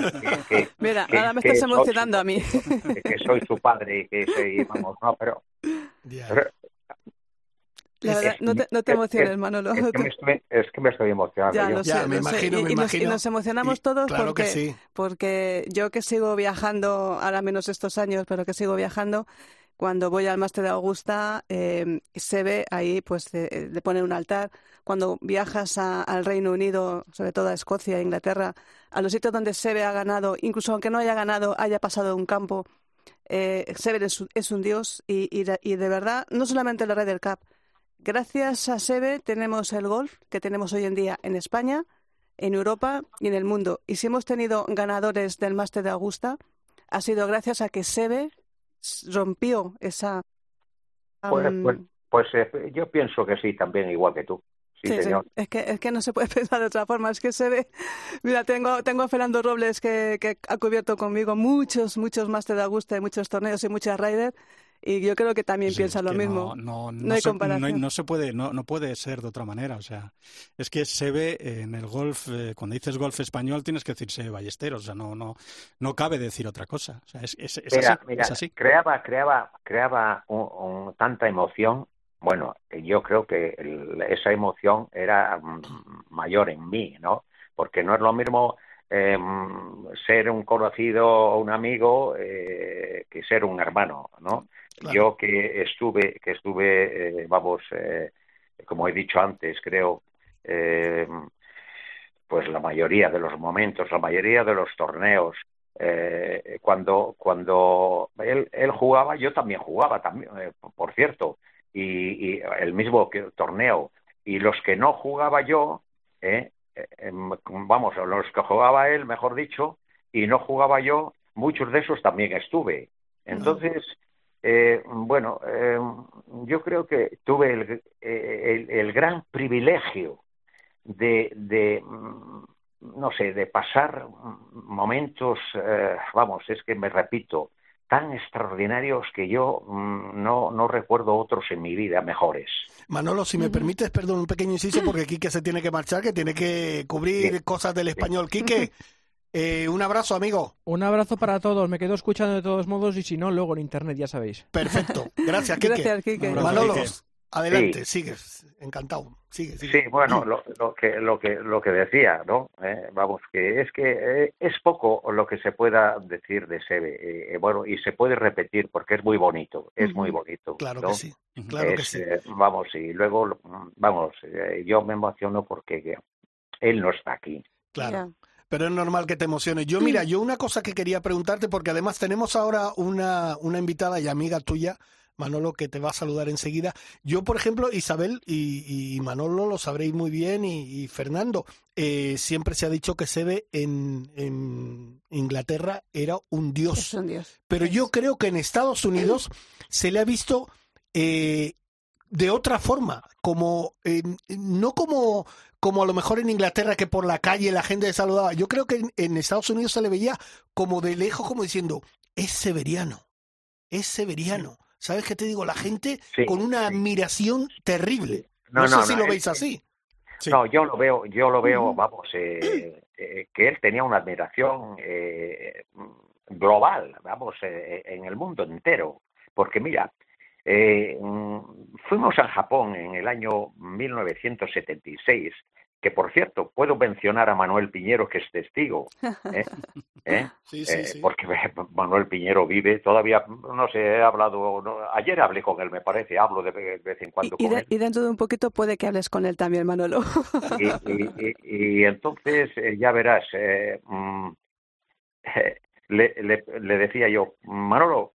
que, Mira, ahora me estás emocionando a mí. Que, soy su padre y que soy, vamos, no, pero La verdad, no te, no te emociones, Manolo. Es que, me estoy, es que me estoy emocionando. Ya, yo. lo sé, Ya, me lo sé. imagino, y, me y nos, y imagino. nos emocionamos Y todos claro porque, que sí. porque yo que sigo viajando, ahora menos estos años, pero que sigo viajando, cuando voy al máster de Augusta, eh, se ve ahí, pues eh, le ponen un altar. Cuando viajas a- al Reino Unido, sobre todo a Escocia, Inglaterra, a los sitios donde Sebe ha ganado, incluso aunque no haya ganado, haya pasado un campo, eh, Sebe es, un- es un dios y, y de- y de verdad, no solamente la Ryder Cup, gracias a Sebe tenemos el golf que tenemos hoy en día en España, en Europa y en el mundo. Y si hemos tenido ganadores del máster de Augusta, ha sido gracias a que Sebe rompió esa... Pues, pues, pues, eh, yo pienso que sí, también igual que tú. Sí, Sí, sí. señor. Es que, es que no se puede pensar de otra forma. Es que se ve. Mira, tengo, tengo a Fernando Robles que, que ha cubierto conmigo muchos, muchos máster de Augusta y muchos torneos y muchas Ryder. Y yo creo que también Sí, piensa lo mismo. No, no, No hay se, comparación. no se puede, no, no puede ser de otra manera. O sea, es que se ve en el golf, eh, cuando dices golf español tienes que decir Sebe Ballesteros. O sea, no, no, no cabe decir otra cosa. O sea, es, es, es Mira, así, mira, es así. creaba, creaba, creaba un- un- tanta emoción. Bueno, yo creo que el- esa emoción era mm, mayor en mí, ¿no? Porque no es lo mismo eh, ser un conocido o un amigo eh, que ser un hermano, ¿no? Claro. Yo que estuve, que estuve, eh, vamos, eh, como he dicho antes, creo, eh, pues la mayoría de los momentos, la mayoría de los torneos, eh, cuando cuando él, él jugaba, yo también jugaba, también, eh, por cierto, y, y el mismo que, torneo. Y los que no jugaba yo, eh, em, vamos, los que jugaba él, mejor dicho, y no jugaba yo, muchos de esos también estuve. Entonces, eh, bueno, eh, yo creo que tuve el, eh, el, el gran privilegio de, de, mm, no sé, de pasar momentos, eh, vamos, es que me repito, tan extraordinarios que yo mm, no, no recuerdo otros en mi vida mejores. Manolo, si me permites, perdón, un pequeño inciso porque Quique se tiene que marchar, que tiene que cubrir Sí. cosas del español. Quique, eh, un abrazo, amigo. Un abrazo para todos. Me quedo escuchando de todos modos y si no, luego en internet, ya sabéis. Perfecto. Gracias, Quique. Quique. Adelante, Sí. sigues. Encantado. Sigue, sigue. Sí, bueno, lo, lo que lo que lo que decía, ¿no? Eh, vamos, que es que eh, es poco lo que se pueda decir de Sebe, eh, bueno, y se puede repetir porque es muy bonito, es muy bonito. Claro ¿no? que sí. Claro que sí. eh, vamos, y luego, vamos, eh, yo me emociono porque que él no está aquí. Claro. Pero es normal que te emociones. Yo, mira, yo una cosa que quería preguntarte, porque además tenemos ahora una, una invitada y amiga tuya, Manolo, que te va a saludar enseguida. Yo, por ejemplo, Isabel y, y Manolo lo sabréis muy bien, y, y Fernando, eh, siempre se ha dicho que Sebe en, en Inglaterra era un dios. Es un dios. Pero yo creo que en Estados Unidos se le ha visto eh, de otra forma, como eh, no como como a lo mejor en Inglaterra que por la calle la gente le saludaba. Yo creo que en, en Estados Unidos se le veía como de lejos, como diciendo es severiano, es severiano. ¿Sabes qué te digo? La gente Sí, con una sí. admiración terrible. No, sé si lo es- veis así. Sí. No, yo lo veo, yo lo veo, vamos, eh, eh, que él tenía una admiración eh, global, vamos, eh, en el mundo entero. Porque mira, eh, mm, fuimos a Japón en el año 1976, que por cierto, puedo mencionar a Manuel Piñero, que es testigo, ¿eh? ¿Eh? Sí, Eh, porque Manuel Piñero vive, todavía, no sé, he hablado, no, ayer hablé con él, me parece, hablo de, de vez en cuando Y, y con de- él. y dentro de un poquito puede que hables con él también, Manolo. Y, y- y- y entonces eh, ya verás, eh, mm, eh, le, le- le decía yo, Manolo,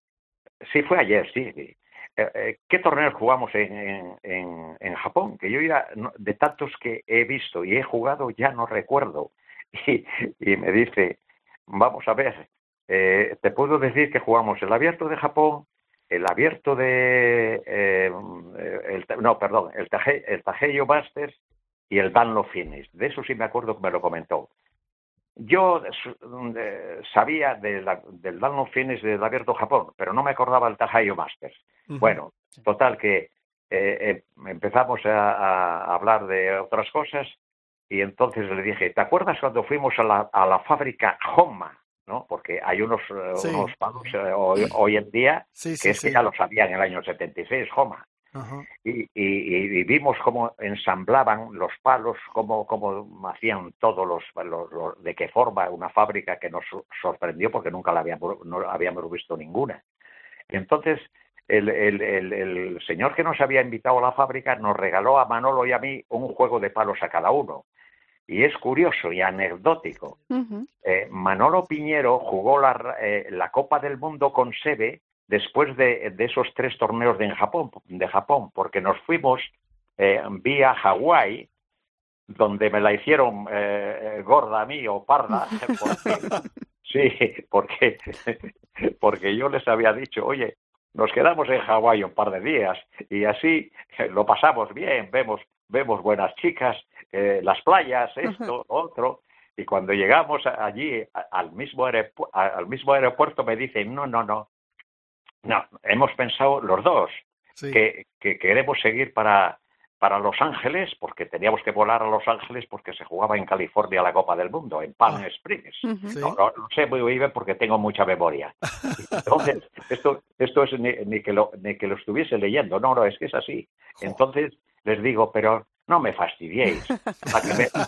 sí fue ayer, sí. Eh, eh, ¿Qué torneos jugamos en, en, en- Japón? Que yo ya, de tantos que he visto y he jugado, ya no recuerdo. Y, y me dice, vamos a ver, eh, te puedo decir que jugamos el abierto de Japón, el abierto de, eh, el, no, perdón, el, Taje, el Tajeyo Masters y el Dunlop Finish. De eso sí me acuerdo que me lo comentó. Yo eh, sabía de la, del Dunlop Finish del Abierto Japón, pero no me acordaba del Tajayo Masters. Bueno, total que eh, eh, empezamos a, a hablar de otras cosas y entonces le dije, ¿te acuerdas cuando fuimos a la, a la fábrica Homa? ¿no? Porque hay unos, eh, Sí. unos palos eh, hoy, hoy en día Sí, que es que ya lo sabía en el año 76, Homa. Y, y, vimos cómo ensamblaban los palos, cómo, cómo hacían todos los, los, de qué forma una fábrica que nos sorprendió porque nunca la habíamos, no habíamos visto ninguna. Entonces, el, el, el, señor que nos había invitado a la fábrica nos regaló a Manolo y a mí un juego de palos a cada uno. Y es curioso y anecdótico. Eh, Manolo Piñero jugó la, eh, la Copa del Mundo con Sebe después de, esos tres torneos de, en Japón, de Japón, porque nos fuimos eh, vía Hawái, donde me la hicieron eh, eh, gorda a mí o parda, sí, porque, porque yo les había dicho, oye, nos quedamos en Hawái un par de días y así lo pasamos bien, vemos, vemos buenas chicas, las playas, esto, otro, y cuando llegamos allí al mismo, al mismo aeropuerto me dicen, no, no, no, no, hemos pensado los dos que, queremos seguir para, para Los Ángeles, porque teníamos que volar a Los Ángeles porque se jugaba en California la Copa del Mundo, en Palm ah. Springs. no, no, sé muy bien porque tengo mucha memoria. Entonces, esto, esto es ni, que lo, ni que lo estuviese leyendo, no, no, es que es así. Entonces les digo, pero no me fastidiéis.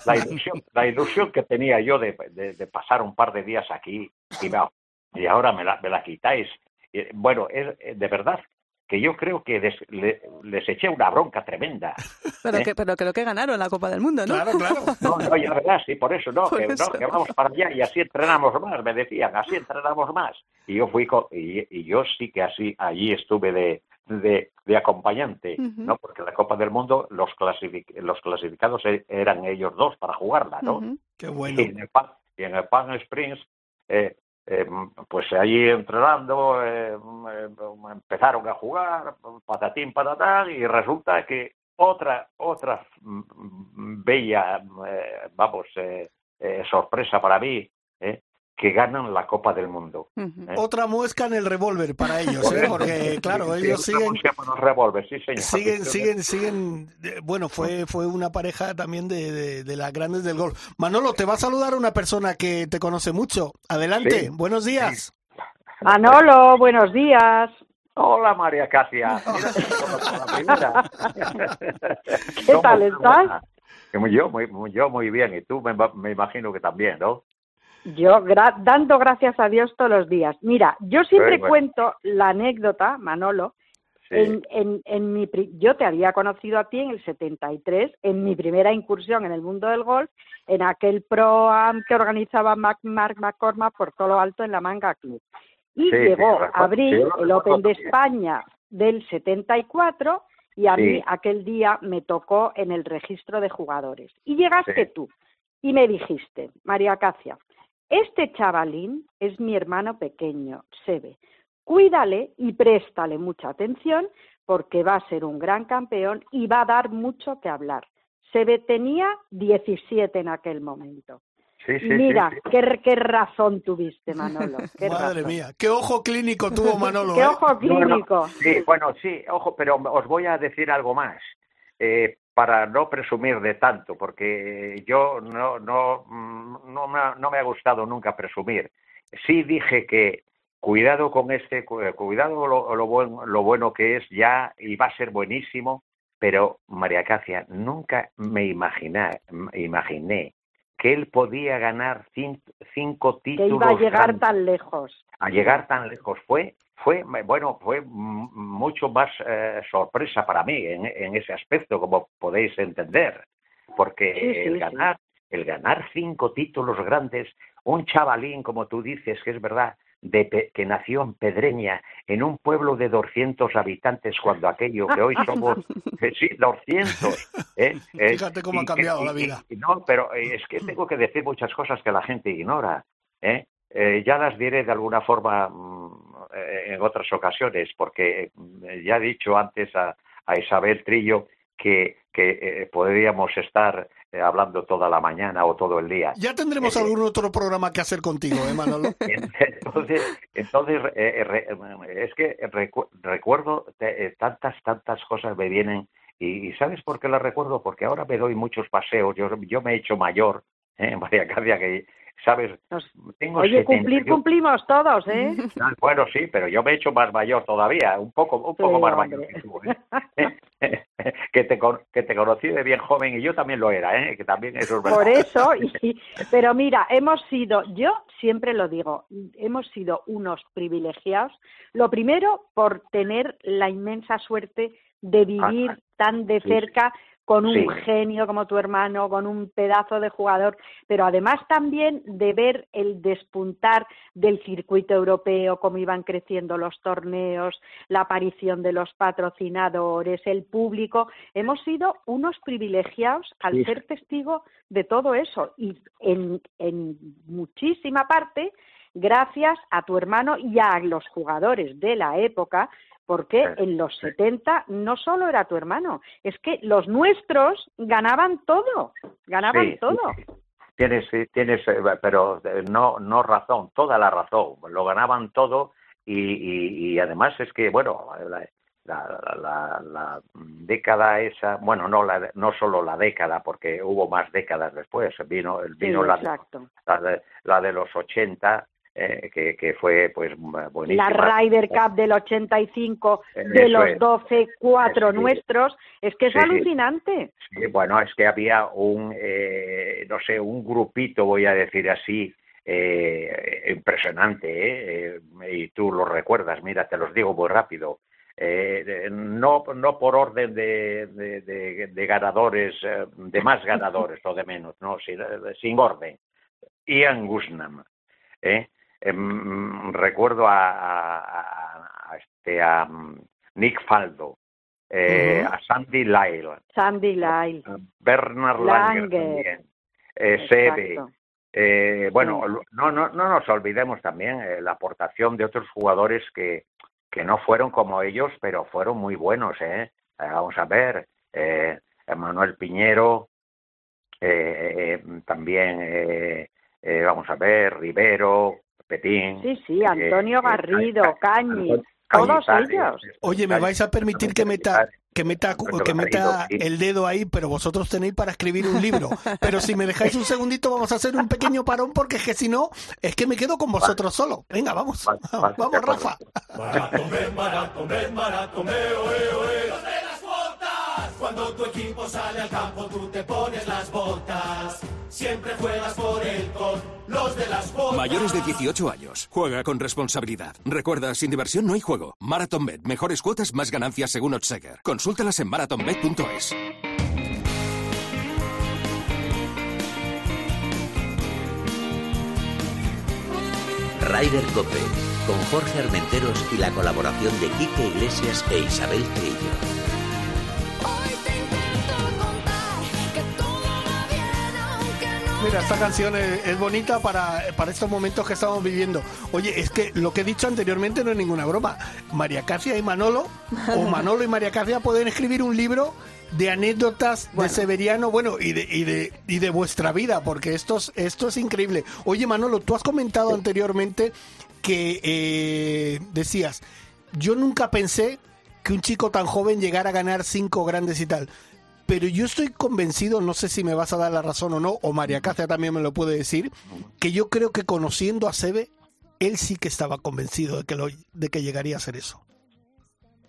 la, ilusión, la ilusión que tenía yo de, pasar un par de días aquí y, y ahora me la, me la quitáis eh, bueno, es eh, de verdad que yo creo que les eché una bronca tremenda. Pero, ¿eh? que, pero creo que ganaron la Copa del Mundo, ¿no? Claro, claro. No, no, ya verdad, sí, por eso, no, que, No, que vamos para allá y así entrenamos más, me decían, así entrenamos más. Y yo fui, y, yo sí que así, allí estuve de, de, acompañante, ¿no? Porque la Copa del Mundo, los, los clasificados e, eran ellos dos para jugarla, ¿no? Qué bueno. Y en el, y en el Pan Springs, eh, eh, pues allí entrenando eh, eh, empezaron a jugar patatín patatán y resulta que otra otra mm, bella vamos sorpresa para mí que ganan la Copa del Mundo. ¿eh? Otra muesca en el revólver para ellos, ¿eh? porque claro, ellos siguen, siguen, siguen, siguen, bueno, fue, fue una pareja también de, de, las grandes del gol. Manolo, te va a saludar una persona que te conoce mucho. Adelante, buenos días. Manolo, buenos días. Hola María Casia. ¿Qué tal estás? Yo muy, yo muy bien, y tú me, me imagino que también, ¿no? Yo dando gracias a Dios todos los días. Mira, yo siempre cuento la anécdota, Manolo. En, en, en mi, yo te había conocido a ti en el 73, en mi primera incursión en el mundo del golf, en aquel pro-am que organizaba Mark McCormack por todo lo alto en la Manga Club. Y llegó abril, el Open de España del 74, y a mí aquel día me tocó en el registro de jugadores. Y llegaste tú y me dijiste, María Cacia, este chavalín es mi hermano pequeño, Sebe. Cuídale y préstale mucha atención porque va a ser un gran campeón y va a dar mucho que hablar. Sebe tenía 17 en aquel momento. Sí, sí, Mira, Qué, qué, razón tuviste, Manolo. Madre mía, qué ojo clínico tuvo Manolo. qué ¿eh? ojo clínico. sí, bueno, sí, ojo, pero os voy a decir algo más. Eh, para no presumir de tanto, porque yo no, no, no, me, ha, no me ha gustado nunca presumir. Sí dije que cuidado con este, cuidado lo, lo, bueno, lo bueno que es ya y va a ser buenísimo, pero María Cacia, nunca me imaginé, imaginé que él podía ganar cinco, títulos. Que iba a llegar tan lejos. A llegar tan lejos. Fue fue bueno fue mucho más eh, sorpresa para mí en, ese aspecto como podéis entender porque el ganar el ganar cinco títulos grandes un chavalín como tú dices que es verdad de que nació en Pedreña, en un pueblo de 200 habitantes, cuando aquello que hoy somos, eh, sí, 200. ¿eh? Fíjate cómo ha cambiado la vida. no, pero es que tengo que decir muchas cosas que la gente ignora. ¿eh? Eh, ya las diré de alguna forma eh, en otras ocasiones, porque mm, ya he dicho antes a, Isabel Trillo que, que eh, podríamos estar hablando toda la mañana o todo el día. Ya tendremos algún otro programa que hacer contigo, ¿eh, Manolo? entonces, entonces es que recuerdo tantas, tantas cosas me vienen y, ¿sabes por qué las recuerdo? Porque ahora me doy muchos paseos, yo, yo me he hecho mayor, ¿eh? María Cadia, que ¿sabes? Tengo Oye, cumplir cumplimos todos, ¿eh? Bueno, sí, pero yo me he hecho más mayor todavía, un poco, un poco más mayor que tú, ¿eh? que, te, que te conocí de bien joven y yo también lo era, ¿eh? Que también eso es verdad. Por eso, y, pero mira, hemos sido, yo siempre lo digo, hemos sido unos privilegiados. Lo primero, por tener la inmensa suerte de vivir tan de cerca con un genio como tu hermano, con un pedazo de jugador, pero además también de ver el despuntar del circuito europeo, cómo iban creciendo los torneos, la aparición de los patrocinadores, el público. Hemos sido unos privilegiados al ser testigo de todo eso y en, en muchísima parte gracias a tu hermano y a los jugadores de la época porque en los 70 no solo era tu hermano, es que los nuestros ganaban todo, ganaban todo. Tienes, tienes, eh, pero eh, no, no razón, toda la razón, lo ganaban todo y, y, además es que, bueno, la, la, la, década esa, bueno, no, la, no solo la década, porque hubo más décadas después, vino, vino la, de, la, de los 80 eh, que, que, fue pues buenísima. La Ryder Cup del 85 de los 12, cuatro nuestros, es que es alucinante. Sí, bueno, es que había un, eh, no sé, un grupito, voy a decir así, eh, impresionante, ¿eh? y tú lo recuerdas, mira, te los digo muy rápido. Eh, no, no por orden de, de, de, ganadores, de más ganadores o de menos, no, sin, sin orden. Ian Gusnam, ¿eh? Em, recuerdo a, este, a mm, Nick Faldo, eh, a Sandy Lyle, Sandy Lyle, Bernard Langer, también, eh, Sebe. Eh, bueno, no, no, no nos olvidemos también eh, la aportación de otros jugadores que, que no fueron como ellos, pero fueron muy buenos. ¿eh? vamos a ver, eh, Manuel Piñero, también, vamos a ver, Rivero, Sí, sí, eh, Antonio eh, Garrido, Cañi, todos ellos. Oye, me vais a permitir que meta que meta que meta el dedo ahí, pero vosotros tenéis para escribir un libro. Pero si me dejáis un segundito, vamos a hacer un pequeño parón porque es que si no, es que me quedo con vosotros solo. Venga, vamos. Vamos, Rafa. Cuando tu equipo sale al campo, tú te pones las botas. Siempre juegas por el con los de las botas. Mayores de 18 años. Juega con responsabilidad. Recuerda, sin diversión no hay juego. MarathonBet. Mejores cuotas, más ganancias según Otsaker. Consúltalas en marathonbet.es. Ryder Cope, con Jorge Armenteros y la colaboración de Quique Iglesias e Isabel Trillo. Mira, esta canción es, bonita para, para, estos momentos que estamos viviendo. Oye, es que lo que he dicho anteriormente no es ninguna broma. María Cacia y Manolo, o Manolo y María Cacia pueden escribir un libro de anécdotas de Severiano, bueno, y de, y de, y de vuestra vida, porque esto es, esto es increíble. Oye, Manolo, tú has comentado anteriormente que eh, decías, yo nunca pensé que un chico tan joven llegara a ganar cinco grandes y tal pero yo estoy convencido, no sé si me vas a dar la razón o no, o María Cáceres también me lo puede decir, que yo creo que conociendo a Sebe, él sí que estaba convencido de que, lo, de que llegaría a ser eso.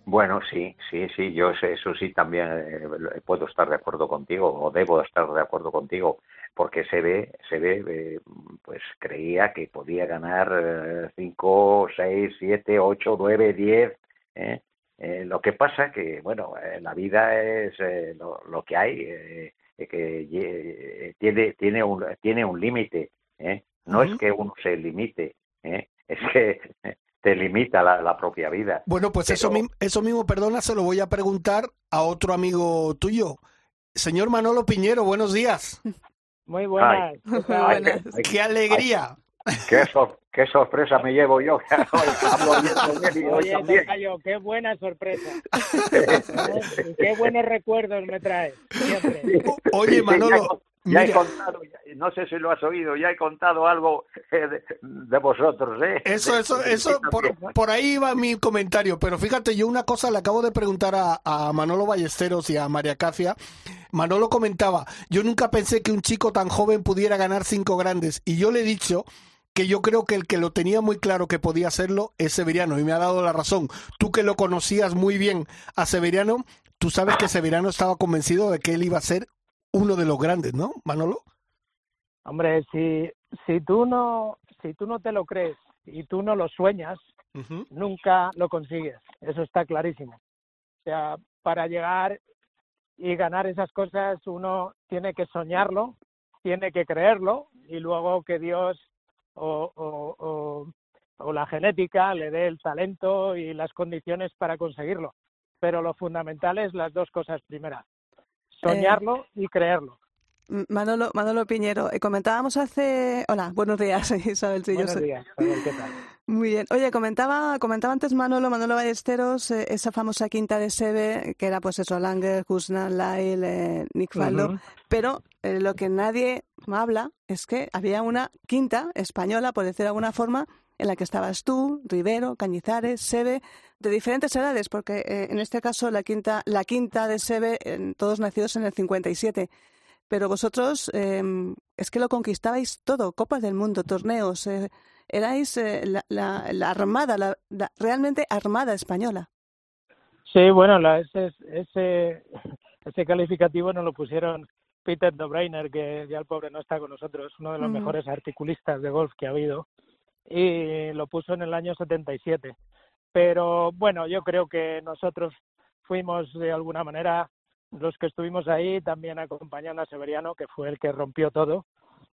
Bueno, sí, sí, sí, yo eso sí también eh, puedo estar de acuerdo contigo, o debo estar de acuerdo contigo, porque se ve, se ve, eh, pues creía que podía ganar 5, 6, 7, 8, 9, 10, ¿eh? Eh, lo que pasa que, bueno, eh, la vida es eh, lo, que hay, que tiene, tiene un, tiene un límite. No es que uno se limite, es que te limita la, propia vida. Bueno, pues eso, eso mismo, perdona, se lo voy a preguntar a otro amigo tuyo. Señor Manolo Piñero, buenos días. Muy buenas. qué alegría. Qué, sorpresa me llevo yo. Oye, qué buena sorpresa. qué buenos recuerdos me trae. Siempre. Oye, Manolo, Ya he contado, no sé si lo has oído, ya he contado algo eh, de, vosotros, ¿eh? Eso, eso, eso, por, ahí va mi comentario, pero fíjate, yo una cosa le acabo de preguntar a, a Manolo Ballesteros y a María Cacia. Manolo comentaba, yo nunca pensé que un chico tan joven pudiera ganar cinco grandes, y yo le he dicho que yo creo que el que lo tenía muy claro que podía hacerlo es Severiano, y me ha dado la razón. Tú que lo conocías muy bien a Severiano, tú sabes que Severiano estaba convencido de que él iba a ser uno de los grandes, ¿no, Manolo? Hombre, si, si, tú no, si tú no te lo crees y tú no lo sueñas, nunca lo consigues. Eso está clarísimo. O sea, para llegar y ganar esas cosas uno tiene que soñarlo, tiene que creerlo y luego que Dios o, o, o la genética le dé el talento y las condiciones para conseguirlo. Pero lo fundamental es las dos cosas primeras soñarlo y creerlo. Manolo, Manolo Piñero, eh, comentábamos hace... Hola, buenos días, Isabel. buenos días, ¿qué tal? Muy bien. Oye, comentaba, comentaba antes Manolo, Manolo Ballesteros, eh, esa famosa quinta de Sebe, que era pues eso, Langer, Husnan, Lyle, eh, Nick Faldo, pero lo que nadie habla es que había una quinta española, por decir de alguna forma, en la que estabas tú, Rivero, Cañizares, Sebe, de diferentes edades, porque eh, en este caso la quinta, la quinta de Sebe, todos nacidos en el 57. Pero vosotros em, es que lo conquistabais todo, Copas del Mundo, torneos, eh, erais eh, la, la, armada, la, realmente armada española. Sí, bueno, la, ese, ese, ese calificativo nos lo pusieron Peter Dobreiner, que ya el pobre no está con nosotros, uno de los mejores articulistas de golf que ha habido, y lo puso en el año 77. Pero bueno, yo creo que nosotros fuimos de alguna manera los que estuvimos ahí, también acompañando a Severiano, que fue el que rompió todo.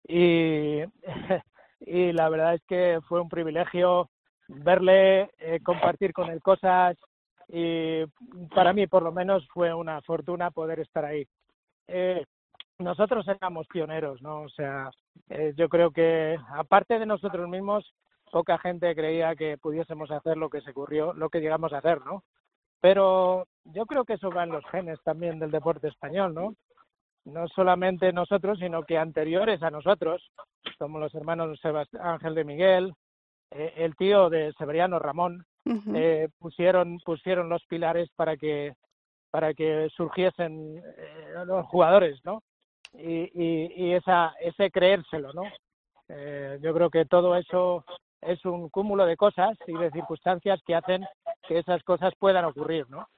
Y, y la verdad es que fue un privilegio verle, eh, compartir con él cosas y para mí por lo menos fue una fortuna poder estar ahí. Eh, nosotros éramos pioneros, ¿no? O sea, eh, yo creo que aparte de nosotros mismos, poca gente creía que pudiésemos hacer lo que se ocurrió, lo que llegamos a hacer, ¿no? Pero yo creo que eso va en los genes también del deporte español, ¿no? No solamente nosotros, sino que anteriores a nosotros, como los hermanos Sebastián, Ángel de Miguel, eh, el tío de Severiano Ramón, eh, pusieron pusieron los pilares para que para que surgiesen eh, los jugadores, ¿no? Y, y, y esa ese creérselo, ¿no? yo creo que todo eso es un cúmulo de cosas y de circunstancias que hacen que esas cosas puedan ocurrir, ¿no?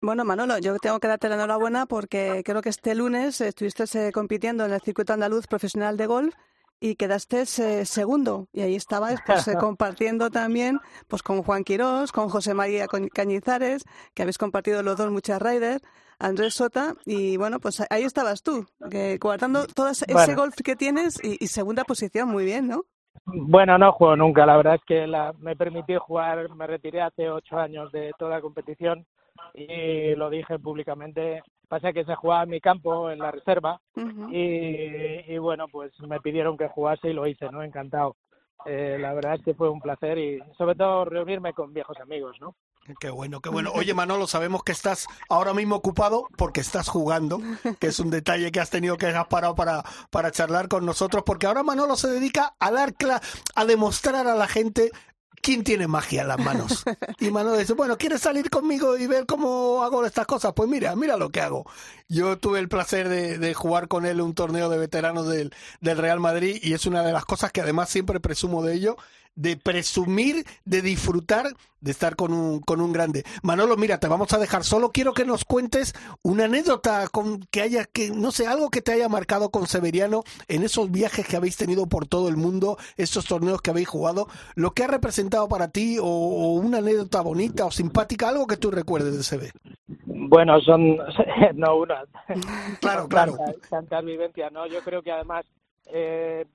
Bueno, Manolo, yo tengo que darte la enhorabuena porque creo que este lunes estuviste eh, compitiendo en el circuito andaluz profesional de golf y quedaste eh, segundo y ahí estabas pues, eh, compartiendo también pues con Juan Quirós, con José María Cañizares, que habéis compartido los dos muchas riders, Andrés Sota y bueno, pues ahí estabas tú, guardando todo ese golf que tienes y, y segunda posición, muy bien, ¿no? Bueno, no juego nunca. La verdad es que la, me permití jugar, me retiré hace ocho años de toda la competición y lo dije públicamente. Pasa que se jugaba en mi campo, en la reserva, y, y, bueno, pues me pidieron que jugase y lo hice, ¿no? Encantado. Eh, la verdad es que fue un placer y sobre todo reunirme con viejos amigos, ¿no? Qué bueno, qué bueno. Oye, Manolo, sabemos que estás ahora mismo ocupado porque estás jugando, que es un detalle que has tenido que has parado para, para charlar con nosotros, porque ahora Manolo se dedica a dar a demostrar a la gente ¿quién tiene magia en las manos? Y Manolo dice, bueno, ¿quieres salir conmigo y ver cómo hago estas cosas? Pues mira, mira lo que hago. Yo tuve el placer de, de jugar con él un torneo de veteranos del, del Real Madrid y es una de las cosas que además siempre presumo de ello, de presumir, de disfrutar de estar con un, con un grande. Manolo, mira, te vamos a dejar. Solo quiero que nos cuentes una anécdota con que haya, que no sé, algo que te haya marcado con Severiano en esos viajes que habéis tenido por todo el mundo, esos torneos que habéis jugado, lo que ha representado para ti o, una anécdota bonita o simpática, algo que tú recuerdes de Seve. Bueno, son, no una. Claro, claro. Tantas, vivencias, ¿no? Yo creo que además eh,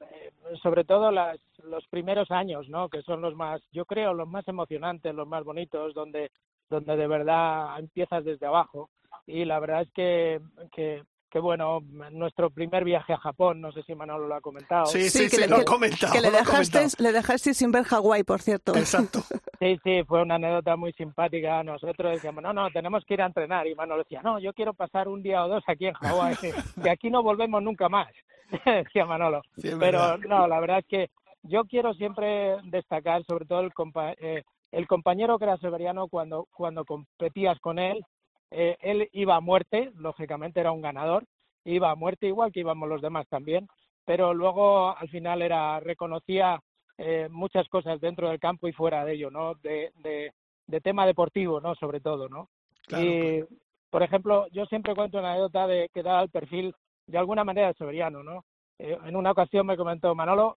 sobre todo las, los primeros años, ¿no? Que son los más, yo creo, los más emocionantes, los más bonitos, donde, donde de verdad empiezas desde abajo. Y la verdad es que, que que bueno, nuestro primer viaje a Japón, no sé si Manolo lo ha comentado. Sí, sí, sí, lo ha comentado. Que le dejaste, le dejaste sin ver Hawái, por cierto. Exacto. Sí, sí, fue una anécdota muy simpática. Nosotros decíamos, no, no, tenemos que ir a entrenar. Y Manolo decía, no, yo quiero pasar un día o dos aquí en Hawái, que aquí no volvemos nunca más, decía Manolo. Pero no, la verdad es que yo quiero siempre destacar, sobre todo el, eh, el compañero que era Severiano, cuando, cuando competías con él, eh, él iba a muerte, lógicamente era un ganador, iba a muerte igual que íbamos los demás también, pero luego al final era reconocía eh, muchas cosas dentro del campo y fuera de ello, ¿no? De, de, tema deportivo, ¿no? Sobre todo, ¿no? y, por ejemplo, yo siempre cuento una anécdota de que da el perfil de alguna manera Severiano, ¿no? Eh, en una ocasión me comentó, Manolo,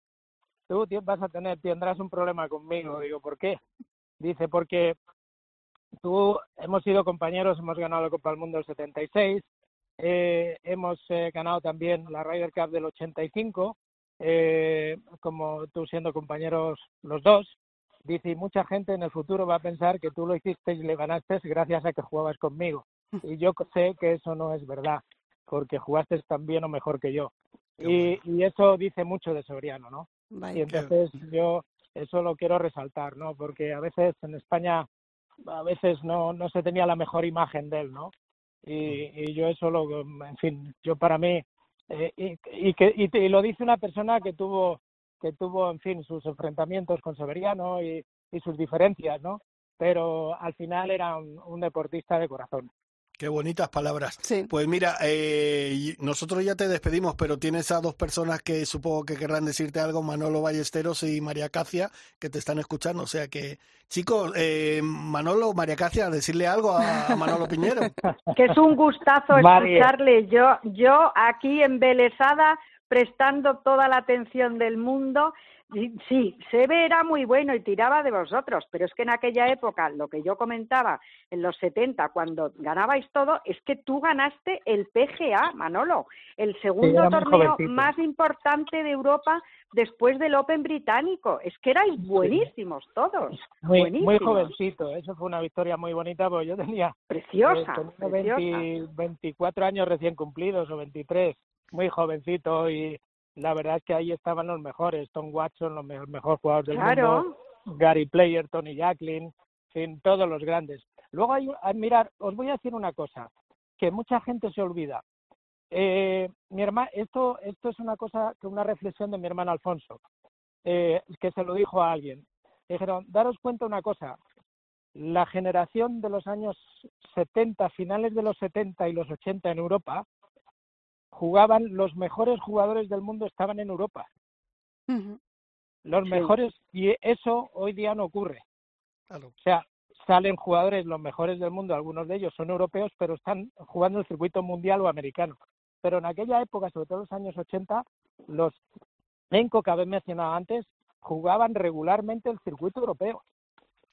tú vas a tener, tendrás un problema conmigo. Digo, ¿por qué? Dice, porque tú hemos sido compañeros, hemos ganado la Copa del Mundo del 76, eh, hemos eh, ganado también la Ryder Cup del 85, eh, como tú siendo compañeros los dos. Dice, y mucha gente en el futuro va a pensar que tú lo hiciste y le ganaste gracias a que jugabas conmigo. Y yo sé que eso no es verdad, porque jugaste tan bien o mejor que yo. Y, y eso dice mucho de Soriano, ¿no? Y entonces yo eso lo quiero resaltar, ¿no? Porque a veces en España a veces no, no se tenía la mejor imagen de él, ¿no? Y, y yo eso lo, en fin, yo para mí, eh, y, y, que, y, lo dice una persona que tuvo, que tuvo, en fin, sus enfrentamientos con Severiano y, y sus diferencias, ¿no? Pero al final era un deportista de corazón. Qué bonitas palabras. Pues mira, eh, nosotros ya te despedimos, pero tienes a dos personas que supongo que querrán decirte algo, Manolo Ballesteros y María Cacia, que te están escuchando. O sea que, chicos, eh, Manolo, María Cacia, decirle algo a, Manolo Piñero. que es un gustazo escucharle. Yo, yo aquí embelesada, prestando toda la atención del mundo Sí, Sebe era muy bueno y tiraba de vosotros, pero es que en aquella época, lo que yo comentaba, en los 70, cuando ganabais todo, es que tú ganaste el PGA, Manolo, el segundo torneo más importante de Europa después del Open británico. Es que erais buenísimos todos. Muy, muy jovencito, eso fue una victoria muy bonita, porque yo tenía... Preciosa, eh, 24 años recién cumplidos o 23, muy jovencito y la verdad es que ahí estaban los mejores, Tom Watson, los mejores mejor jugadores del mundo, Gary Player, Tony Jacklin, en todos los grandes. Luego hay, mirar, os voy a decir una cosa, que mucha gente se olvida. Eh, mi hermano, esto, esto es una cosa, que una reflexión de mi hermano Alfonso, eh, que se lo dijo a alguien. Dijeron, daros cuenta una cosa, la generación de los años 70, finales de los 70 y los 80 en Europa, jugaban los mejores jugadores del mundo estaban en Europa. Los mejores y eso hoy día no ocurre. O sea, salen jugadores los mejores del mundo, algunos de ellos son europeos, pero están jugando el circuito mundial o americano. Pero en aquella época, sobre todo en los años 80, los Enco que habéis mencionado antes jugaban regularmente el circuito europeo.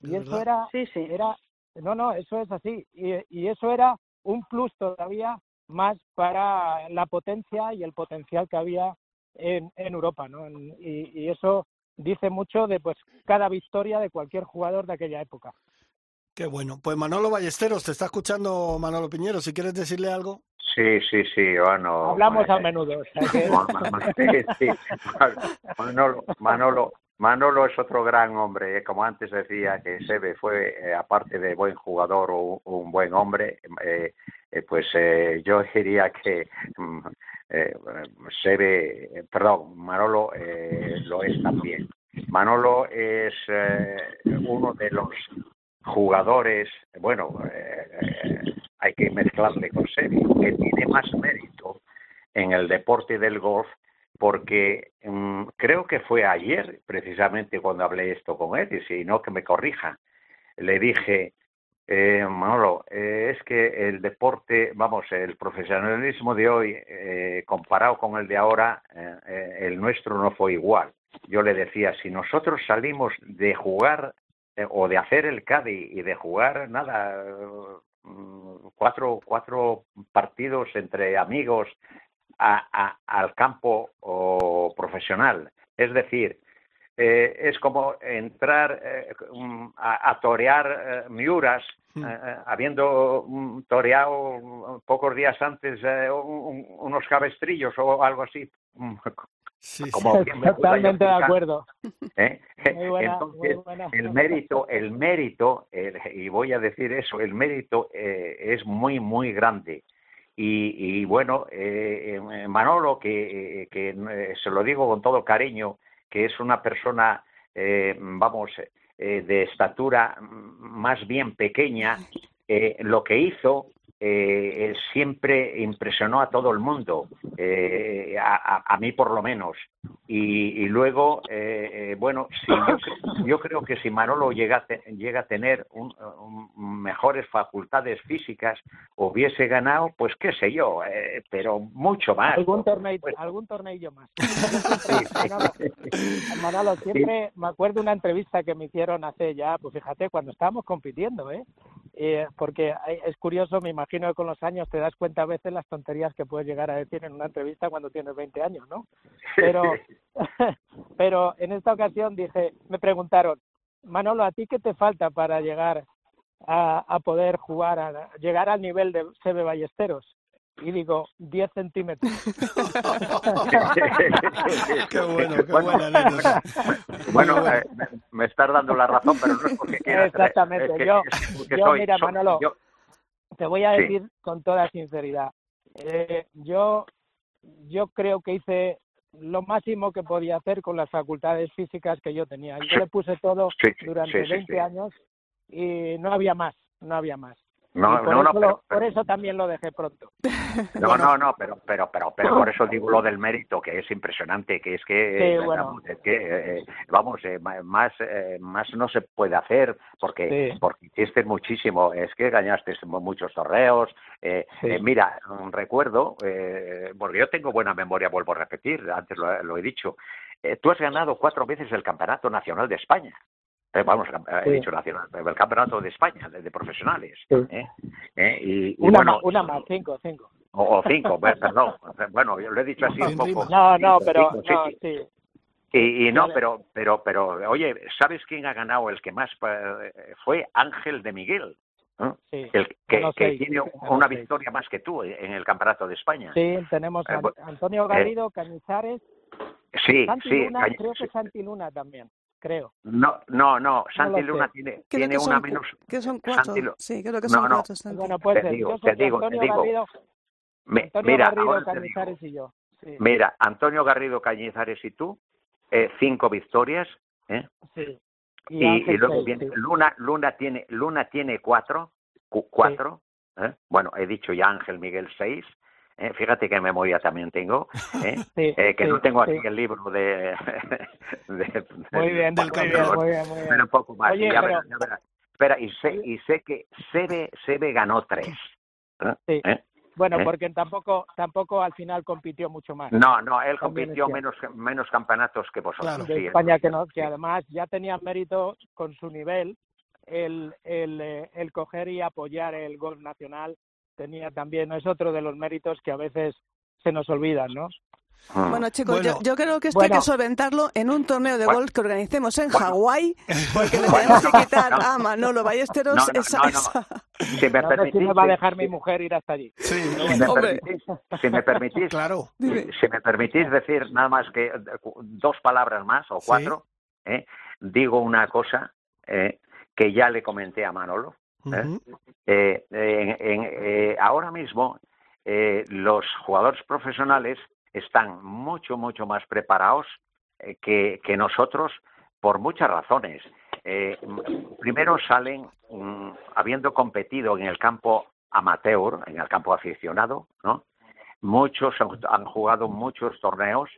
Y eso era, sí, sí. era, no, no, eso es así. Y, y eso era un plus todavía más para la potencia y el potencial que había en, en Europa, ¿no? y, y, eso dice mucho de pues cada victoria de cualquier jugador de aquella época. Qué bueno. Pues Manolo Ballesteros, te está escuchando Manolo Piñero. Si quieres decirle algo. Sí, sí, sí, bueno. Hablamos a menudo. Manolo, Manolo, Manolo es otro gran hombre, ¿eh? como antes decía que Sebe fue, eh, aparte de buen jugador o un buen hombre, eh, pues yo diría que mm, Sebe, perdón, Manolo lo es también. Manolo es uno de los jugadores, bueno, hay que mezclarle con Sebe, que tiene más mérito en el deporte del golf porque mm, creo que fue ayer precisamente cuando hablé esto con él, y si no, que me corrija. Le dije, eh, Manolo, eh, es que el deporte, vamos, el profesionalismo de hoy, eh, comparado con el de ahora, eh, el nuestro no fue igual. Yo le decía, si nosotros salimos de jugar o de hacer el CADI y de jugar, nada, mm, cuatro, cuatro partidos entre amigos a, al campo profesional. Es decir, es como entrar a, torear Miuras, hmm. habiendo mm, toreado pocos días antes unos cabestrillos o algo así. Sí, totalmente de acuerdo. Entonces, el mérito, el mérito, y voy a decir eso, el mérito es muy, muy grande. Y, bueno, eh, eh, Manolo, que, eh, se lo digo con todo cariño, que es una persona, vamos, de estatura más bien pequeña, lo que hizo siempre impresionó a todo el mundo, a, mí por lo menos. Y, luego, eh, eh, bueno, yo, creo que si Manolo llega a, llega a tener mejores facultades físicas, hubiese ganado, pues qué sé yo, eh, pero mucho más. Algún torneo, pues algún torneo más. Manolo, siempre me acuerdo una entrevista que me hicieron hace ya, pues fíjate, cuando estábamos compitiendo, ¿eh? porque es curioso, me imagino que con los años te das cuenta a veces las tonterías que puedes llegar a decir en una entrevista cuando tienes 20 años, ¿no? Pero pero en esta ocasión dije, me preguntaron, Manolo, ¿a ti qué te falta para llegar a, poder jugar, a, llegar al nivel de Sebe Ballesteros? Y digo, 10 centímetros. qué bueno, qué buena anécdota. Bueno, eh, me, estás dando la razón, pero no es porque quieras. ¿eh? Exactamente. yo, yo mira, Manolo, te voy a decir con toda sinceridad. Eh, yo, yo creo que hice lo máximo que podía hacer con las facultades físicas que yo tenía. Yo le puse todo durante 20 años y no había más, no había más. No, por, no, eso no, por eso también lo dejé pronto. No, no, no, pero, pero, pero, pero por eso digo lo del mérito, que es impresionante, que es que, eh, bueno. es que eh, vamos, eh, más, más no se puede hacer porque, porque hiciste muchísimo, es que ganaste muchos torneos. mira, recuerdo, porque yo tengo buena memoria, vuelvo a repetir, antes lo he dicho, tú has ganado cuatro veces el Campeonato Nacional de España. Eh, vamos, he dicho nacional, el campeonato de España, de, profesionales. ¿eh? ¿Eh? Y, una, más, una más, cinco, cinco. O, cinco, pues, perdón. Bueno, yo lo he dicho así un poco. No, no, pero. sí. Y, no, pero, pero, pero, oye, ¿sabes quién ha ganado el que más fue Ángel de Miguel? el que, tiene una victoria más que tú en el campeonato de España. Sí, tenemos a Antonio Garrido, Cañizares. Sí, sí. creo que Santi Luna también creo. No, no, no. Santi Luna tiene, tiene una menos. Que son cuatro. Sí, creo que son cuatro. Bueno, pues te digo, te digo, Antonio te digo. Garrido, mira, Garrido, Cañizares y yo. Mira, Antonio Garrido Cañizares y tú, eh, cinco victorias. ¿eh? Sí. Y, y, luego viene Luna, Luna tiene, Luna tiene cuatro, cuatro. ¿eh? Bueno, he dicho ya Ángel Miguel seis. ¿Eh? fíjate qué memoria también tengo, ¿eh? eh que no tengo aquí el libro de, muy bien, del muy bien, muy bien, un poco más. ya verás, Espera, y sé, y sé que Sebe, Sebe ganó tres. Sí. Bueno, porque tampoco tampoco al final compitió mucho más. No, no, él compitió menos menos campeonatos que vosotros. de España que no, que además ya tenía mérito con su nivel el, el, el coger y apoyar el gol nacional tenía también, es otro de los méritos que a veces se nos olvidan, ¿no? Ah. Bueno, chicos, yo, creo que esto hay que solventarlo en un torneo de golf que organicemos en Hawái, porque le tenemos que quitar a Manolo Ballesteros no, esa, Si me permitís, me va a dejar mi mujer ir hasta allí. si, me permitís, claro. si me permitís decir nada más que dos palabras más o cuatro, ¿eh? digo una cosa eh, que ya le comenté a Manolo. ¿Eh? Eh, eh, ahora mismo los jugadores profesionales están mucho, mucho más preparados que, nosotros por muchas razones. primero salen mm, habiendo competido en el campo amateur, en el campo aficionado, ¿no? Muchos han jugado muchos torneos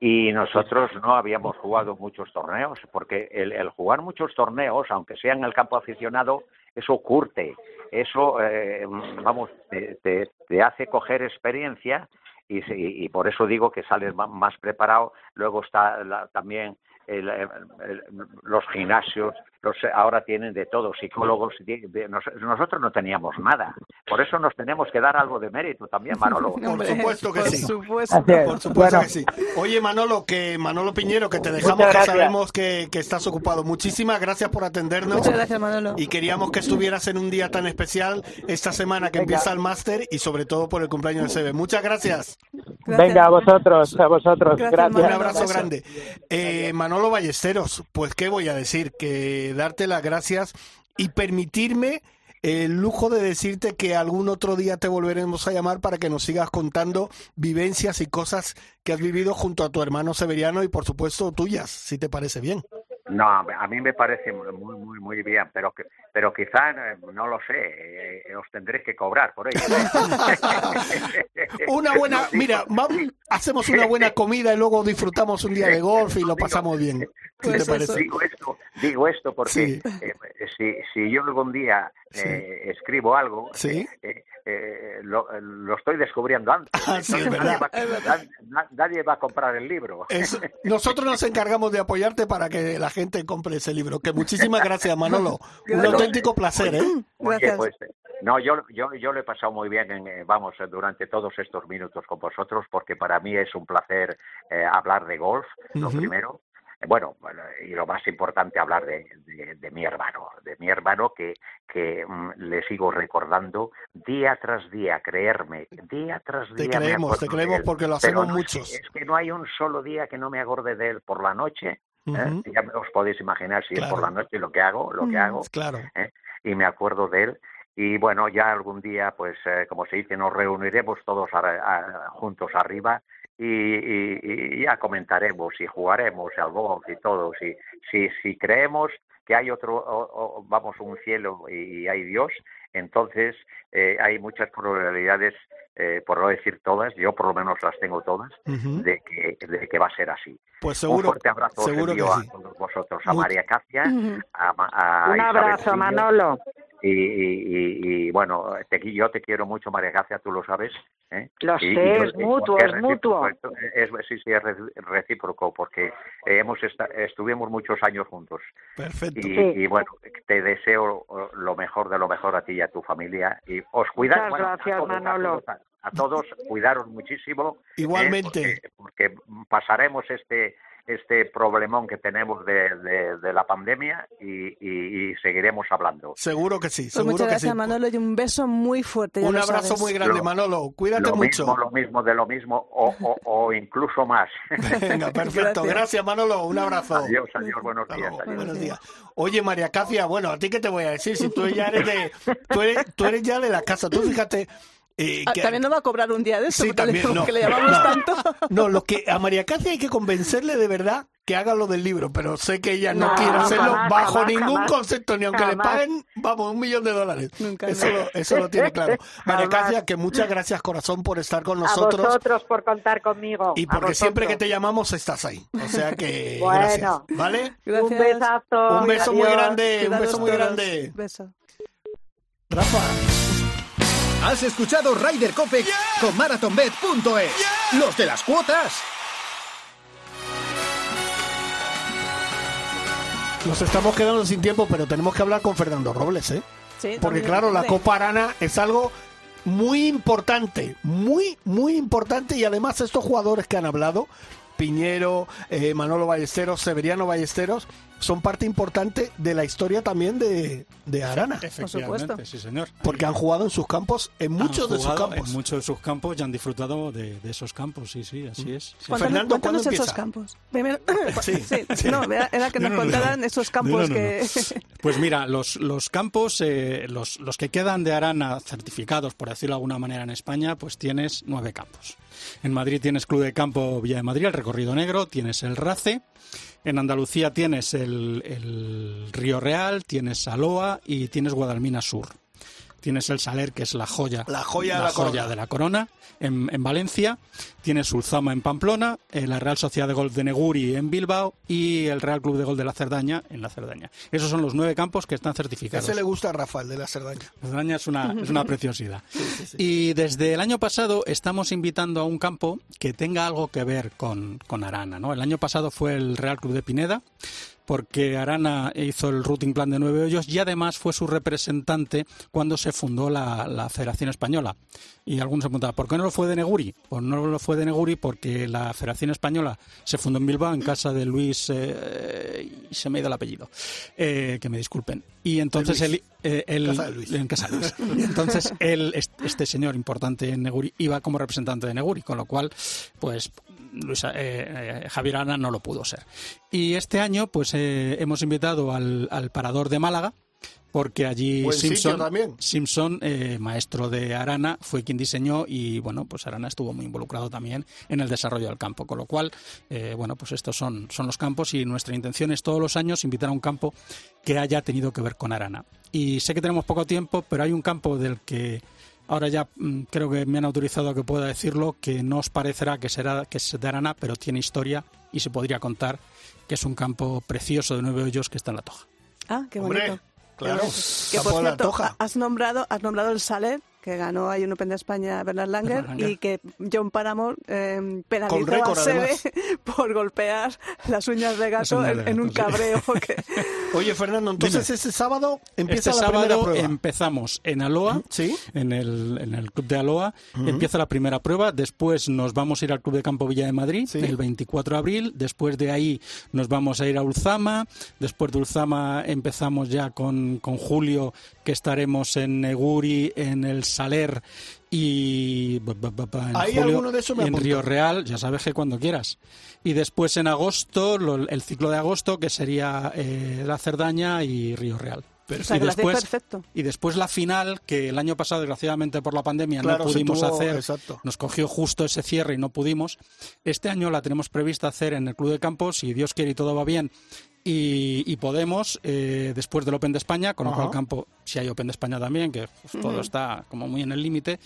y nosotros no habíamos jugado muchos torneos, porque el, jugar muchos torneos, aunque sea en el campo aficionado, eso curte, eso, eh, vamos, te, te, hace coger experiencia y, y, por eso digo que sales más preparado. Luego está también los gimnasios, los, ahora tienen de todo, psicólogos. nosotros no teníamos nada. Por eso nos tenemos que dar algo de mérito también, Manolo. por supuesto que sí. Por supuesto que sí. Oye, Manolo, que Manolo Piñero, que te dejamos, que sabemos que, que, estás ocupado. Muchísimas gracias por atendernos. Muchas gracias, Manolo. Y queríamos que estuvieras en un día tan especial esta semana que empieza el máster y sobre todo por el cumpleaños de CB. Muchas gracias. Venga, a vosotros, a vosotros. Gracias. Un abrazo grande. Eh, Manolo Ballesteros, pues qué voy a decir, que darte las gracias y permitirme el lujo de decirte que algún otro día te volveremos a llamar para que nos sigas contando vivencias y cosas que has vivido junto a tu hermano Severiano y por supuesto tuyas, si te parece bien. No, a mí me parece muy, muy, muy bien, pero que, pero quizá, eh, no lo sé, eh, os tendréis que cobrar por ello. una buena, mira, hacemos una buena comida y luego disfrutamos un día de golf y lo pasamos bien. Pues digo esto, digo esto porque eh, si, si yo algún día escribo algo, ¿Sí? eh, lo, lo, estoy descubriendo antes. Ah, sí, nadie, va, nadie, va, a comprar el libro. nosotros nos encargamos de apoyarte para que la gente compre ese libro. Que muchísimas gracias, Manolo. Un auténtico placer, ¿eh? Oye, pues, no, yo, yo, yo lo he pasado muy bien, en, eh, vamos, durante todos estos minutos con vosotros, porque para mí es un placer eh, hablar de golf, lo primero. Bueno, y lo más importante, hablar de, de, mi hermano, de mi hermano que, que mm, le sigo recordando día tras día, creerme, día tras día. Te creemos, te creemos porque lo hacemos muchos. Es que no hay un solo día que no me acorde de él por la noche. ¿Eh? Ya os podéis imaginar si es por la noche lo que hago, lo que hago. Claro. ¿eh? Y me acuerdo de él. Y bueno, ya algún día, pues, eh, como se dice, nos reuniremos todos juntos arriba y, ya comentaremos y jugaremos al golf y todo. Si, si, si creemos que hay otro, vamos, un cielo y hay Dios, entonces eh, hay muchas probabilidades, eh, por no decir todas, yo por lo menos las tengo todas, de, que, de que va a ser así. Pues seguro, un fuerte abrazo seguro que a todos vosotros, a María Cacia, a, Un abrazo, Manolo. Y, y, y, bueno, te, yo te quiero mucho, María Gracia, tú lo sabes. ¿eh? Lo sé, es mutuo, es, mutuo. Es, sí, sí, es recíproco, porque hemos estuvimos muchos años juntos. Perfecto. Y, bueno, te deseo lo mejor de lo mejor a ti y a tu familia. Y os cuidáis. Muchas gracias, Manolo. A todos, cuidaros muchísimo. ¿eh? Igualmente. porque pasaremos este este problemón que tenemos de, de, la pandemia y, y, seguiremos hablando. Seguro que sí, pues seguro muchas que gracias, Manolo, y un beso muy fuerte. Un abrazo muy grande, Manolo. Cuídate lo mucho. Mismo, lo mismo, de lo mismo, o, o, o incluso más. Venga, perfecto. Gracias. Manolo. Un abrazo. Adiós, adiós, buenos días. Buenos días. Oye, María Cacia, bueno, ¿a ti qué te voy a decir? Si tú ya eres de, tú eres, tú eres ya de la casa, tú fíjate eh, ah, también no va a cobrar un día de eso, sí, también, no, que le llamamos tanto. No, lo que a María Cáceres hay que convencerle de verdad que haga lo del libro, pero sé que ella no, quiere hacerlo bajo ningún concepto, ni aunque le paguen, vamos, un millón de dólares. eso, lo, eso lo tiene claro. María Cáceres, que muchas gracias, corazón, por estar con nosotros. A vosotros por contar conmigo. Y porque siempre que te llamamos estás ahí. O sea que, bueno, gracias. ¿Vale? Un besazo. Un beso muy grande, un beso muy grande. Beso. Rafa. Has escuchado Ryder Cope con MarathonBet.es. Los de las cuotas. Nos estamos quedando sin tiempo, pero tenemos que hablar con Fernando Robles, ¿eh? Sí, Porque claro, la Copa Arana es algo muy importante, muy, muy importante y además estos jugadores que han hablado, Piñero, eh, Manolo Ballesteros, Severiano Ballesteros, son parte importante de la historia también de, de Arana. Efectivamente, sí, señor. Porque han jugado en sus campos, en muchos de sus campos. En muchos de sus campos y han disfrutado de, esos campos, sí, sí, así es. Fernando, ¿cuándo empieza? esos campos? sí, sí, No, era que nos contaran esos campos que... Pues mira, los, los campos, eh, los, los que quedan de Arana certificados, por decirlo de alguna manera, en España, pues tienes nueve campos. En Madrid tienes Club de Campo Villa de Madrid, el Recorrido Negro, tienes el RACE, en Andalucía tienes el, Río Real, tienes Saloa y tienes Guadalmina Sur. Tienes el Saler, que es la joya, La joya de la joya corona. de la corona en, en Valencia, tienes Ulzama en Pamplona, eh, la Real Sociedad de Golf de Neguri en Bilbao y el Real Club de Golf de la Cerdaña en la Cerdaña. Esos son los nueve campos que están certificados. Ese le gusta a Rafael de la Cerdaña. La Cerdaña es una, es una preciosidad. Y desde el año pasado estamos invitando a un campo que tenga algo que ver con, con Arana. ¿no? El año pasado fue el Real Club de Pineda, porque Arana hizo el routing plan de nueve hoyos y además fue su representante cuando se fundó la, la Federación Española. Y algunos se preguntaban, ¿por qué no lo fue de Neguri? Pues no lo fue de Neguri porque la Federación Española se fundó en Bilbao en casa de Luis, eh, y se me ha ido el apellido, eh, que me disculpen. Y entonces él, eh, él- Casa de Luis. en casa de Luis. Y entonces él, este señor importante en Neguri, iba como representante de Neguri, con lo cual, pues Luis, eh, eh, Javier Arana no lo pudo ser. Y este año, pues eh, hemos invitado al, al parador de Málaga, porque allí Simpson. Simpson eh, maestro de Arana, fue quien diseñó y bueno, pues Arana estuvo muy involucrado también en el desarrollo del campo, con lo cual, bueno, pues estos son, son los campos y nuestra intención es todos los años invitar a un campo que haya tenido que ver con Arana. Y sé que tenemos poco tiempo, pero hay un campo del que ahora ya mm, creo que me han autorizado a que pueda decirlo, que no os parecerá que será que es de Arana, pero tiene historia y se podría contar que es un campo precioso de nueve hoyos que está en la Toja. Ah, qué Hombre, bonito. claro. Que por cierto, Toja. has nombrado, has nombrado el Saler, que ganó ahí un Open de España Bernard Langer, Bernard Langer. y que John Paramore eh, penalizó Con récord, a Seve por golpear las uñas de gato uñas en, de en un cabreo. que- Oye, Fernando, entonces Dime. ese sábado empieza este la primera sábado prueba. empezamos en Aloa, ¿Sí? en el, en el club de Aloa. Empieza la primera prueba. Después nos vamos a ir al Club de Campo Villa de Madrid Sí. el 24 de abril. Después de ahí nos vamos a ir a Ulzama. Después de Ulzama empezamos ya con, con Julio, que estaremos en Neguri, en el Saler y en julio, de eso me y en apunto. Río Real, ya sabes que cuando quieras. Y después en agosto, lo- el ciclo de agosto, que sería eh, La Cerdaña y Río Real. o sea, y después, perfecto. y después la final, que el año pasado, desgraciadamente por la pandemia, Claro, no pudimos tuvo- hacer. exacto. Nos cogió justo ese cierre y no pudimos. Este año la tenemos prevista hacer en el Club de Campo, si Dios quiere y todo va bien. Y, y podemos, eh, después del Open de España, con lo cual campo, si hay Open de España también, que pues, todo está como muy en el límite,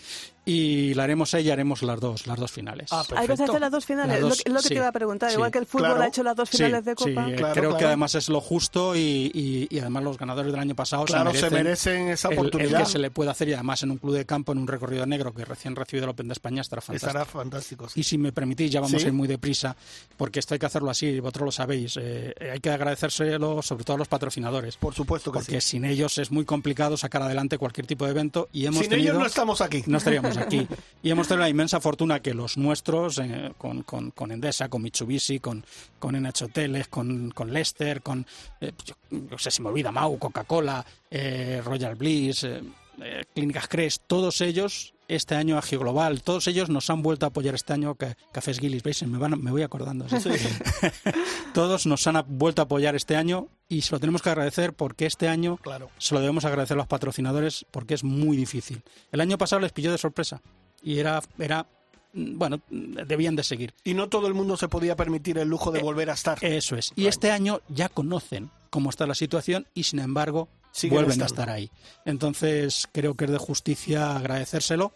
y la haremos ella, haremos las dos, las dos finales. Ah, Hay que perfecto. hacer las dos finales, Las es lo dos, que- es lo que sí, te iba a preguntar. sí. Igual que el fútbol Claro. ha hecho las dos Sí, finales de sí, Copa. eh, Claro, creo claro. que además es lo justo y, y- y además los ganadores del año pasado Claro, se se merecen, merecen esa el- el, oportunidad. que se le puede hacer y además en un club de campo, en un recorrido negro que recién recibido el Open de España estará fantástico. Estará fantástico. sí. Y si me permitís, ya vamos Sí. a ir muy deprisa, porque esto hay que hacerlo así, vosotros lo sabéis. eh, hay que agradecérselo sobre todo a los patrocinadores, Por supuesto que porque sí. sin ellos es muy complicado sacar adelante cualquier tipo de evento y hemos Sin tenido... ellos no estamos aquí. no estaríamos aquí. Y hemos tenido la inmensa fortuna que los nuestros, eh, con, con, con Endesa, con Mitsubishi, con, con NH Hoteles, con, con Lester, con, eh, yo, no sé si me olvida, Mau, Coca-Cola, eh, Royal Bliss, eh, Clínicas Crest, todos ellos, este año Agio Global, todos ellos nos han vuelto a apoyar este año, Ca- Cafés Guilis, ¿veis? Me, van, me voy acordando. ¿sí? todos nos han vuelto a apoyar este año y se lo tenemos que agradecer porque este año Claro. se lo debemos agradecer a los patrocinadores porque es muy difícil. El año pasado les pilló de sorpresa y era, era mm, bueno, mm, debían de seguir. Y no todo el mundo se podía permitir el lujo de Eh, volver a estar. Eso es. Y este año ya conocen cómo está la situación y sin embargo Vuelven a estar ahí. Entonces creo que es de justicia agradecérselo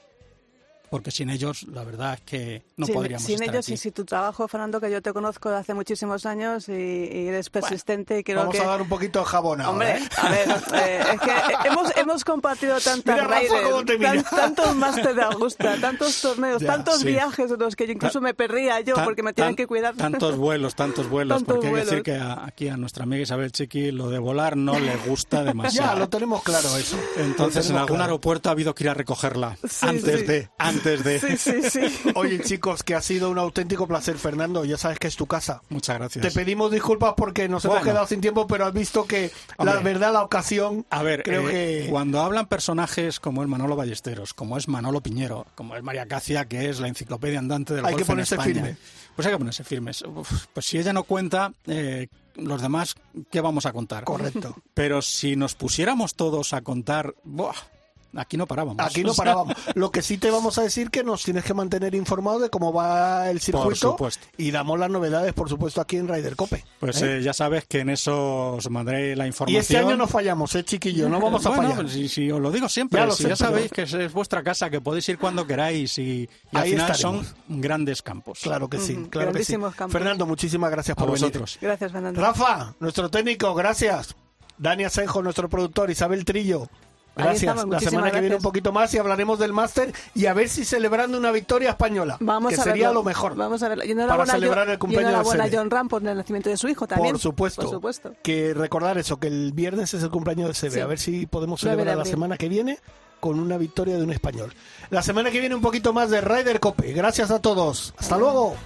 porque sin ellos la verdad es que no sin, podríamos sin estar ellos aquí. y si tu trabajo, Fernando, que yo te conozco de hace muchísimos años y, y eres persistente y creo Vamos que... a dar un poquito de jabón ahora. Hombre, ¿eh? a ver, eh, es que hemos, hemos compartido tantas tan- tantos máster de Augusta, tantos torneos, Ya, tantos sí. viajes en los que yo incluso me perdía yo Tan- porque me tienen tan- que cuidar. Tantos vuelos, tantos vuelos, Tantos porque hay que decir vuelos. que a- aquí a nuestra amiga Isabel Chiqui lo de volar no le gusta Ya, demasiado. lo tenemos claro eso. Entonces en algún claro. aeropuerto ha habido que ir a recogerla Sí, antes sí. de, antes de. Sí, sí, sí. Oye, chicos, que ha sido un auténtico placer, Fernando. Ya sabes que es tu casa. Muchas gracias. Te pedimos disculpas porque nos hemos quedado sin tiempo, pero has visto que la verdad, la ocasión. A ver, creo eh, que. cuando hablan personajes como es Manolo Ballesteros, como es Manolo Piñero, como es María Cacia, que es la enciclopedia andante del Hay golf que ponerse en España, firme. pues hay que ponerse firmes. Uf, Pues si ella no cuenta, eh, los demás, ¿qué vamos a contar? Correcto. Pero si nos pusiéramos todos a contar, ¡buah! Aquí no parábamos. Aquí no parábamos. Lo que sí te vamos a decir que nos tienes que mantener informado de cómo va el circuito. supuesto. Y damos las novedades, por supuesto, aquí en Ryder Cope. Pues ¿eh? eh, ya sabes que en eso os mandaré la información. Y este año no fallamos, ¿eh, chiquillo? No vamos a Bueno, fallar. Si, si os lo digo siempre, Ya lo si sé, ya pero- sabéis que es, es vuestra casa, que podéis ir cuando queráis y, y al Ahí final estaremos. son grandes campos. Claro que sí, Ujú, claro que sí. grandísimos campos. Fernando, muchísimas gracias A por venir. vosotros. Gracias, Fernando. Rafa, nuestro técnico, gracias. Dani Asenjo, nuestro productor, Isabel Trillo. Gracias. estamos, La semana que viene un poquito más y hablaremos del máster y a ver si celebrando una victoria española, Vamos que a sería verlo. lo mejor. Vamos a verlo. Y para enhorabuena a celebrar Jo- el cumpleaños y enhorabuena de. John Ram por el nacimiento de su hijo también. Por supuesto. Por supuesto. Que recordar eso, que el viernes es el cumpleaños de Sebe. Sí. A ver si podemos 9 de celebrar la semana que viene con una victoria de un español. La semana que viene un poquito más de Ryder Cope. Gracias a todos. Hasta luego.